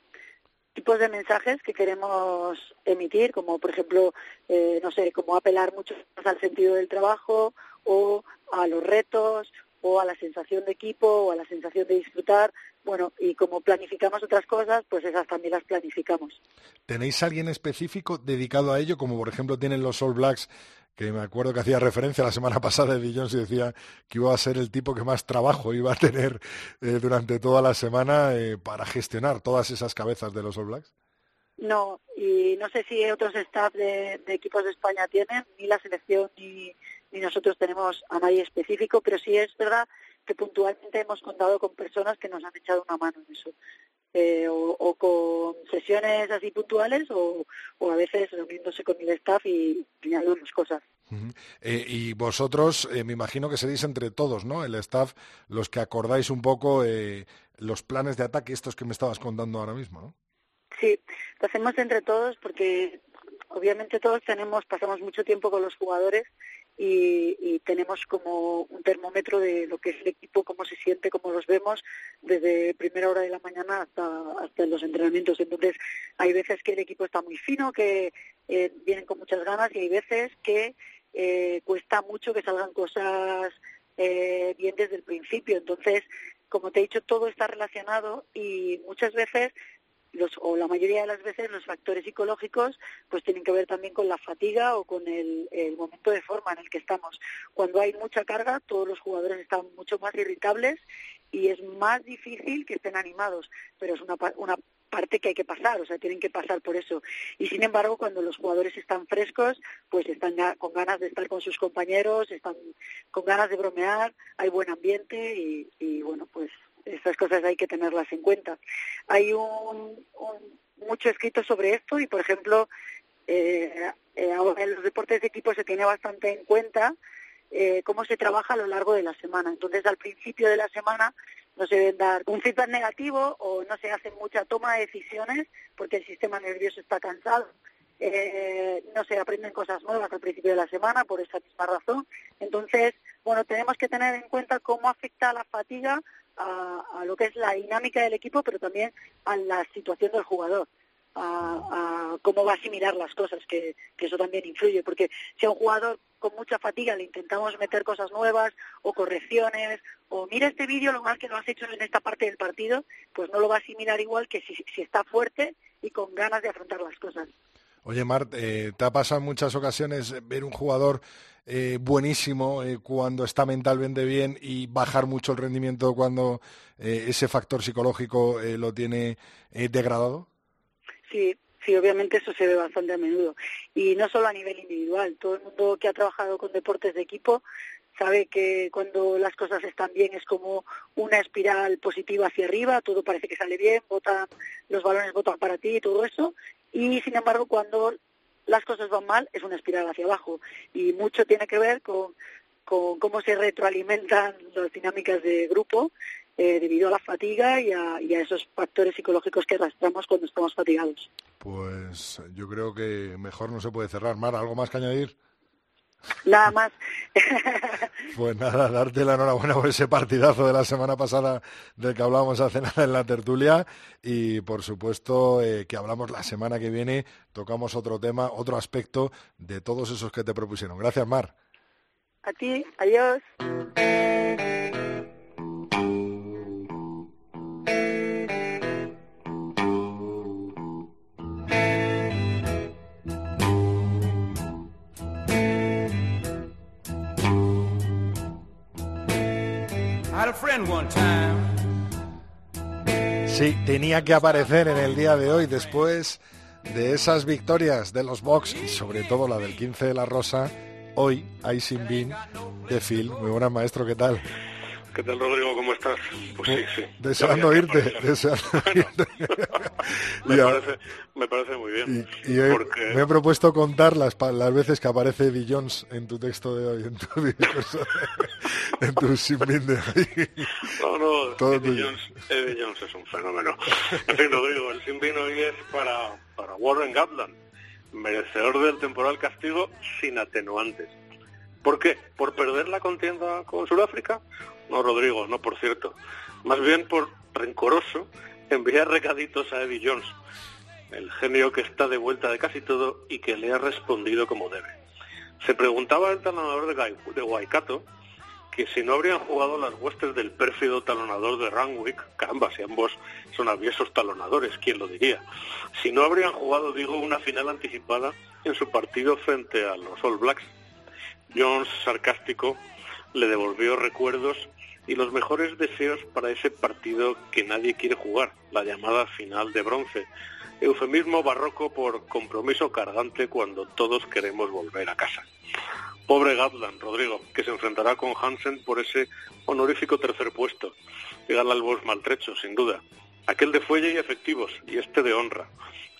tipos de mensajes que queremos emitir, como por ejemplo, eh, no sé, como apelar mucho más al sentido del trabajo o a los retos o a la sensación de equipo o a la sensación de disfrutar. Bueno, y como planificamos otras cosas, pues esas también las planificamos. ¿Tenéis alguien específico dedicado a ello, como por ejemplo tienen los All Blacks que me acuerdo que hacía referencia la semana [laughs] pasada de Jones y decía que iba a ser el tipo que más trabajo iba a tener eh, durante toda la semana eh, para gestionar todas esas cabezas de los All Blacks? No, y no sé si otros staff de, equipos de España tienen, ni la selección ni, ni nosotros tenemos a nadie específico, pero sí es verdad que puntualmente hemos contado con personas que nos han echado una mano en eso. Eh, o, con sesiones así puntuales o, a veces reuniéndose con el staff y señalando cosas. Eh, y vosotros, eh, me imagino que seréis entre todos, ¿no? El staff, los que acordáis un poco los planes de ataque, estos que me estabas contando ahora mismo, ¿no? Sí, lo hacemos entre todos porque obviamente todos tenemos, pasamos mucho tiempo con los jugadores y, tenemos como un termómetro de lo que es el equipo, cómo se siente, cómo los vemos desde primera hora de la mañana hasta, hasta los entrenamientos. Entonces, hay veces que el equipo está muy fino, que eh, vienen con muchas ganas y hay veces que eh, cuesta mucho que salgan cosas eh, bien desde el principio. Entonces, como te he dicho, todo está relacionado y muchas veces o la mayoría de las veces los factores psicológicos pues tienen que ver también con la fatiga o con el, momento de forma en el que estamos. Cuando hay mucha carga, todos los jugadores están mucho más irritables y es más difícil que estén animados, pero es una, una parte que hay que pasar, o sea, tienen que pasar por eso. Y sin embargo, cuando los jugadores están frescos, pues están con ganas de estar con sus compañeros, están con ganas de bromear, hay buen ambiente y, y bueno, pues estas cosas hay que tenerlas en cuenta. Hay un, mucho escrito sobre esto y, por ejemplo, eh, eh, en los deportes de equipo se tiene bastante en cuenta eh, cómo se trabaja a lo largo de la semana. Entonces, al principio de la semana no se deben dar un feedback negativo o no se hace mucha toma de decisiones porque el sistema nervioso está cansado. Eh, no se aprenden cosas nuevas al principio de la semana por esa misma razón. Entonces, bueno, tenemos que tener en cuenta cómo afecta la fatiga a, lo que es la dinámica del equipo, pero también a la situación del jugador. A, cómo va a asimilar las cosas, que, eso también influye, porque si a un jugador con mucha fatiga le intentamos meter cosas nuevas o correcciones, o mira este vídeo lo mal que lo has hecho en esta parte del partido, pues no lo va a asimilar igual que si, si está fuerte y con ganas de afrontar las cosas. Oye, Mart, eh, ¿te ha pasado en muchas ocasiones ver un jugador eh, buenísimo eh, cuando está mentalmente bien y bajar mucho el rendimiento cuando ese factor psicológico lo tiene degradado? Sí, sí, obviamente eso se ve bastante a menudo. Y no solo a nivel individual, todo el mundo que ha trabajado con deportes de equipo sabe que cuando las cosas están bien es como una espiral positiva hacia arriba, todo parece que sale bien, votan, los balones votan para ti y todo eso, y sin embargo cuando las cosas van mal es una espiral hacia abajo y mucho tiene que ver con, cómo se retroalimentan las dinámicas de grupo eh, debido a la fatiga y a, y a, esos factores psicológicos que arrastramos cuando estamos fatigados. Pues yo creo que mejor no se puede cerrar. Mar, ¿algo más que añadir? Nada más. Pues nada, darte la enhorabuena por ese partidazo de la semana pasada del que hablábamos hace nada en la tertulia y por supuesto eh, que hablamos la semana que viene, tocamos otro tema, otro aspecto de todos esos que te propusieron. Gracias, Mar. A ti, adiós. Tenía que aparecer en el día de hoy después de esas victorias de los Box y sobre todo la del 15 de la Rosa. Hoy hay sin de Phil. Muy buenas, maestro, ¿qué tal? ¿Qué tal, Rodrigo? ¿Cómo estás? Pues sí, sí. Deseando irte, deseando irte. [laughs] me, [laughs] parece, me, parece, muy bien. Y, me he propuesto contar las, las veces que aparece Eddie Jones en tu texto de hoy, en tu [laughs] discurso, en tu de hoy. No, no, Eddie Jones, Eddie Jones, es un fenómeno. En fin, Rodrigo, el sinbin hoy es para, para Warren Gatland, merecedor del temporal castigo sin atenuantes. ¿Por qué? ¿Por perder la contienda con Sudáfrica? No, Rodrigo, no, por cierto. Más bien por rencoroso enviar recaditos a Eddie Jones, el genio que está de vuelta de casi todo y que le ha respondido como debe. Se preguntaba el talonador de, Waikato que si no habrían jugado las huestes del pérfido talonador de Randwick, caramba, si ambos son aviesos talonadores, ¿quién lo diría? Si no habrían jugado, digo, una final anticipada en su partido frente a los All Blacks. Jones, sarcástico, le devolvió recuerdos y los mejores deseos para ese partido que nadie quiere jugar, la llamada final de bronce. Eufemismo barroco por compromiso cargante cuando todos queremos volver a casa. Pobre Gatland, Rodrigo, que se enfrentará con Hansen por ese honorífico tercer puesto. Llegará al maltrecho, sin duda. Aquel de fuelle y efectivos, y este de honra.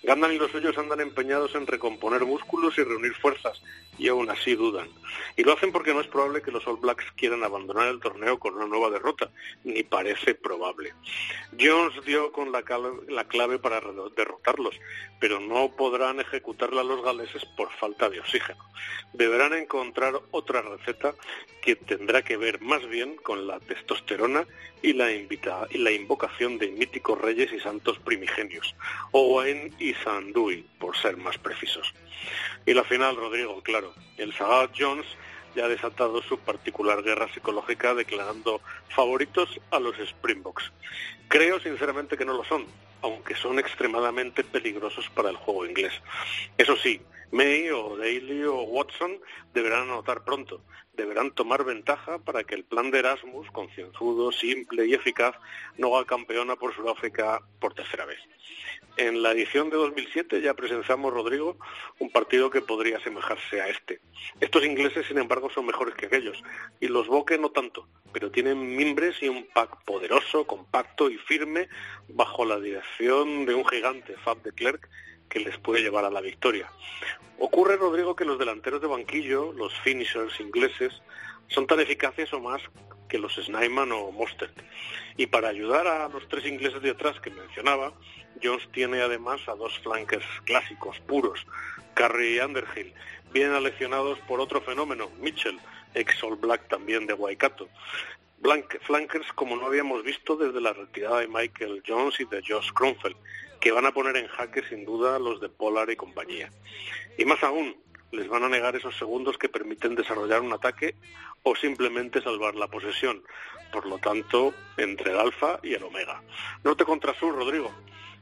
Gandalf y los suyos andan empeñados en recomponer músculos y reunir fuerzas, y aún así dudan. Y lo hacen porque no es probable que los All Blacks quieran abandonar el torneo con una nueva derrota, ni parece probable. Jones dio con la, clave para derrotarlos, pero no podrán ejecutarla los galeses por falta de oxígeno. Deberán encontrar otra receta que tendrá que ver más bien con la testosterona y la, y la invocación de míticos reyes y santos primigenios, Owain y Sandui, por ser más precisos. Y la final, Rodrigo, claro, el Sagat Jones ya ha desatado su particular guerra psicológica declarando favoritos a los Springboks. Creo sinceramente que no lo son, aunque son extremadamente peligrosos para el juego inglés. Eso sí, May o Daly o Watson deberán anotar pronto, deberán tomar ventaja para que el plan de Erasmus, concienzudo, simple y eficaz, no haga campeona por Sudáfrica por tercera vez. En la edición de 2007 ya presenciamos, Rodrigo, un partido que podría asemejarse a este. Estos ingleses, sin embargo, son mejores que aquellos, y los Boque no tanto, pero tienen mimbres y un pack poderoso, compacto y firme bajo la dirección de un gigante, Fab de Klerk, que les puede llevar a la victoria. Ocurre, Rodrigo, que los delanteros de banquillo, los finishers ingleses, son tan eficaces o más que los Snyman o Mostert. Y para ayudar a los tres ingleses de atrás que mencionaba, Jones tiene además a dos flankers clásicos, puros, Curry y Underhill, bien aleccionados por otro fenómeno, Mitchell, ex All Black también de Waikato. flankers como no habíamos visto desde la retirada de Michael Jones y de Josh Kronfeld, que van a poner en jaque sin duda los de Pollard y compañía. Y más aún, les van a negar esos segundos que permiten desarrollar un ataque o simplemente salvar la posesión. Por lo tanto, entre el alfa y el omega. Norte contra sur, Rodrigo.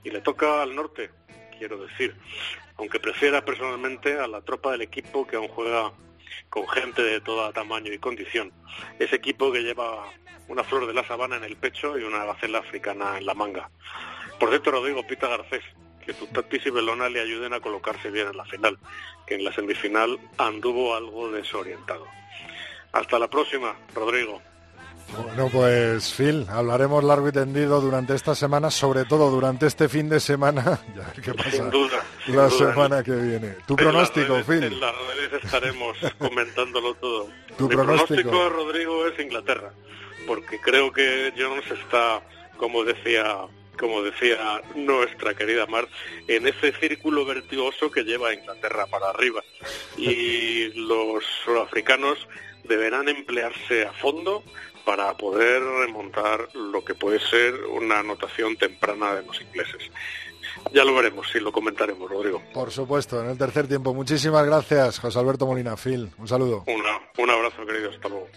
Y le toca al norte, quiero decir. Aunque prefiera personalmente a la tropa del equipo que aún juega con gente de todo tamaño y condición. Ese equipo que lleva una flor de la sabana en el pecho y una gacela africana en la manga. Por cierto, Rodrigo, Pita Garcés, que tu Tatis y Belona le ayuden a colocarse bien en la final, que en la semifinal anduvo algo desorientado. Hasta la próxima, Rodrigo. Bueno, pues Phil, hablaremos largo y tendido durante esta semana, sobre todo durante este fin de semana. [laughs] Ya ver qué pasa sin duda, la semana que viene. Tu pronóstico, Phil. En las redes estaremos [laughs] comentándolo todo. Tu Mi pronóstico, Rodrigo, es Inglaterra, porque creo que Jones está, como decía como decía nuestra querida Mar, en ese círculo vertiginoso que lleva a Inglaterra para arriba. Y [laughs] los sudafricanos deberán emplearse a fondo para poder remontar lo que puede ser una anotación temprana de los ingleses. Ya lo veremos, sí, lo comentaremos, Rodrigo. Por supuesto, en el tercer tiempo. Muchísimas gracias, José Alberto Molina. Phil, un saludo. un abrazo, querido. Hasta luego.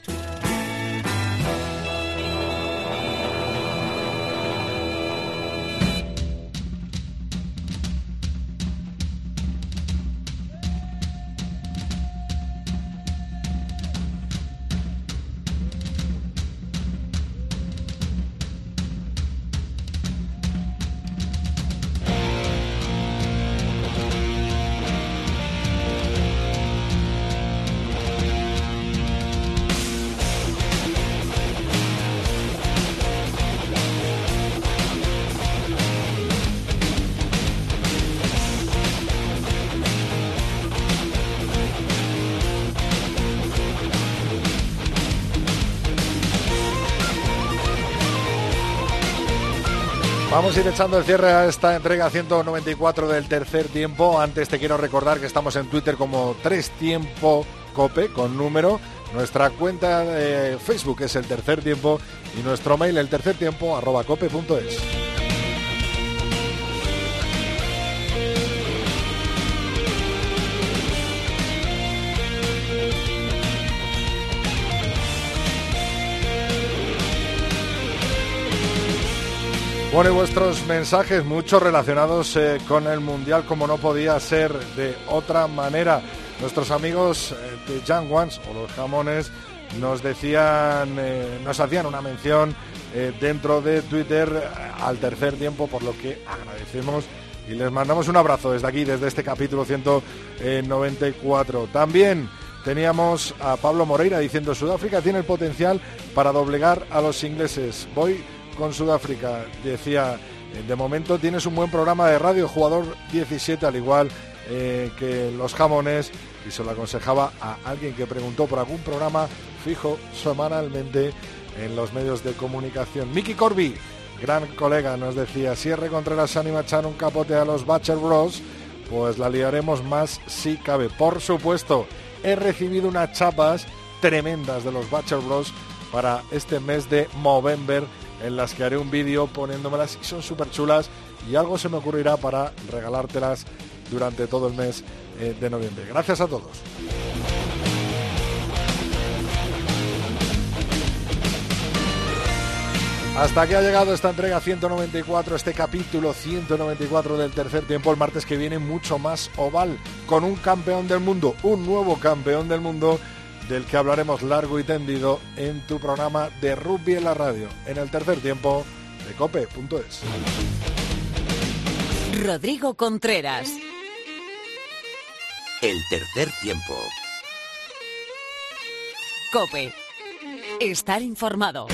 Ir echando el cierre a esta entrega 194 del tercer tiempo. Antes te quiero recordar que estamos en Twitter como Tres Tiempo Cope con número. Nuestra cuenta de Facebook es el tercer tiempo y nuestro mail el tercer tiempo arroba cope.es. Bueno, y vuestros mensajes, muchos relacionados eh, con el Mundial, como no podía ser de otra manera. Nuestros amigos eh, de Young Ones o los jamones nos decían, eh, nos hacían una mención dentro de Twitter al tercer tiempo, por lo que agradecemos y les mandamos un abrazo desde aquí, desde este capítulo 194. También teníamos a Pablo Moreira diciendo Sudáfrica tiene el potencial para doblegar a los ingleses. Voy con Sudáfrica. Decía, eh, de momento tienes un buen programa de radio, jugador 17 al igual eh, que los jamones, y se lo aconsejaba a alguien que preguntó por algún programa fijo semanalmente en los medios de comunicación. Mickey Corby, gran colega, nos decía, R. Contreras anima a echar un capote a los Butcher Bros, pues la liaremos más si cabe. Por supuesto, he recibido unas chapas tremendas de los Butcher Bros para este mes de Movember en las que haré un vídeo poniéndomelas y son súper chulas y algo se me ocurrirá para regalártelas durante todo el mes eh, de noviembre. Gracias a todos. Hasta aquí ha llegado esta entrega 194, este capítulo 194 del tercer tiempo. El martes que viene mucho más oval, con un campeón del mundo, un nuevo campeón del mundo del que hablaremos largo y tendido en tu programa de rugby en la radio, en el tercer tiempo de cope.es. Rodrigo Contreras. El tercer tiempo. Cope. Estar informado.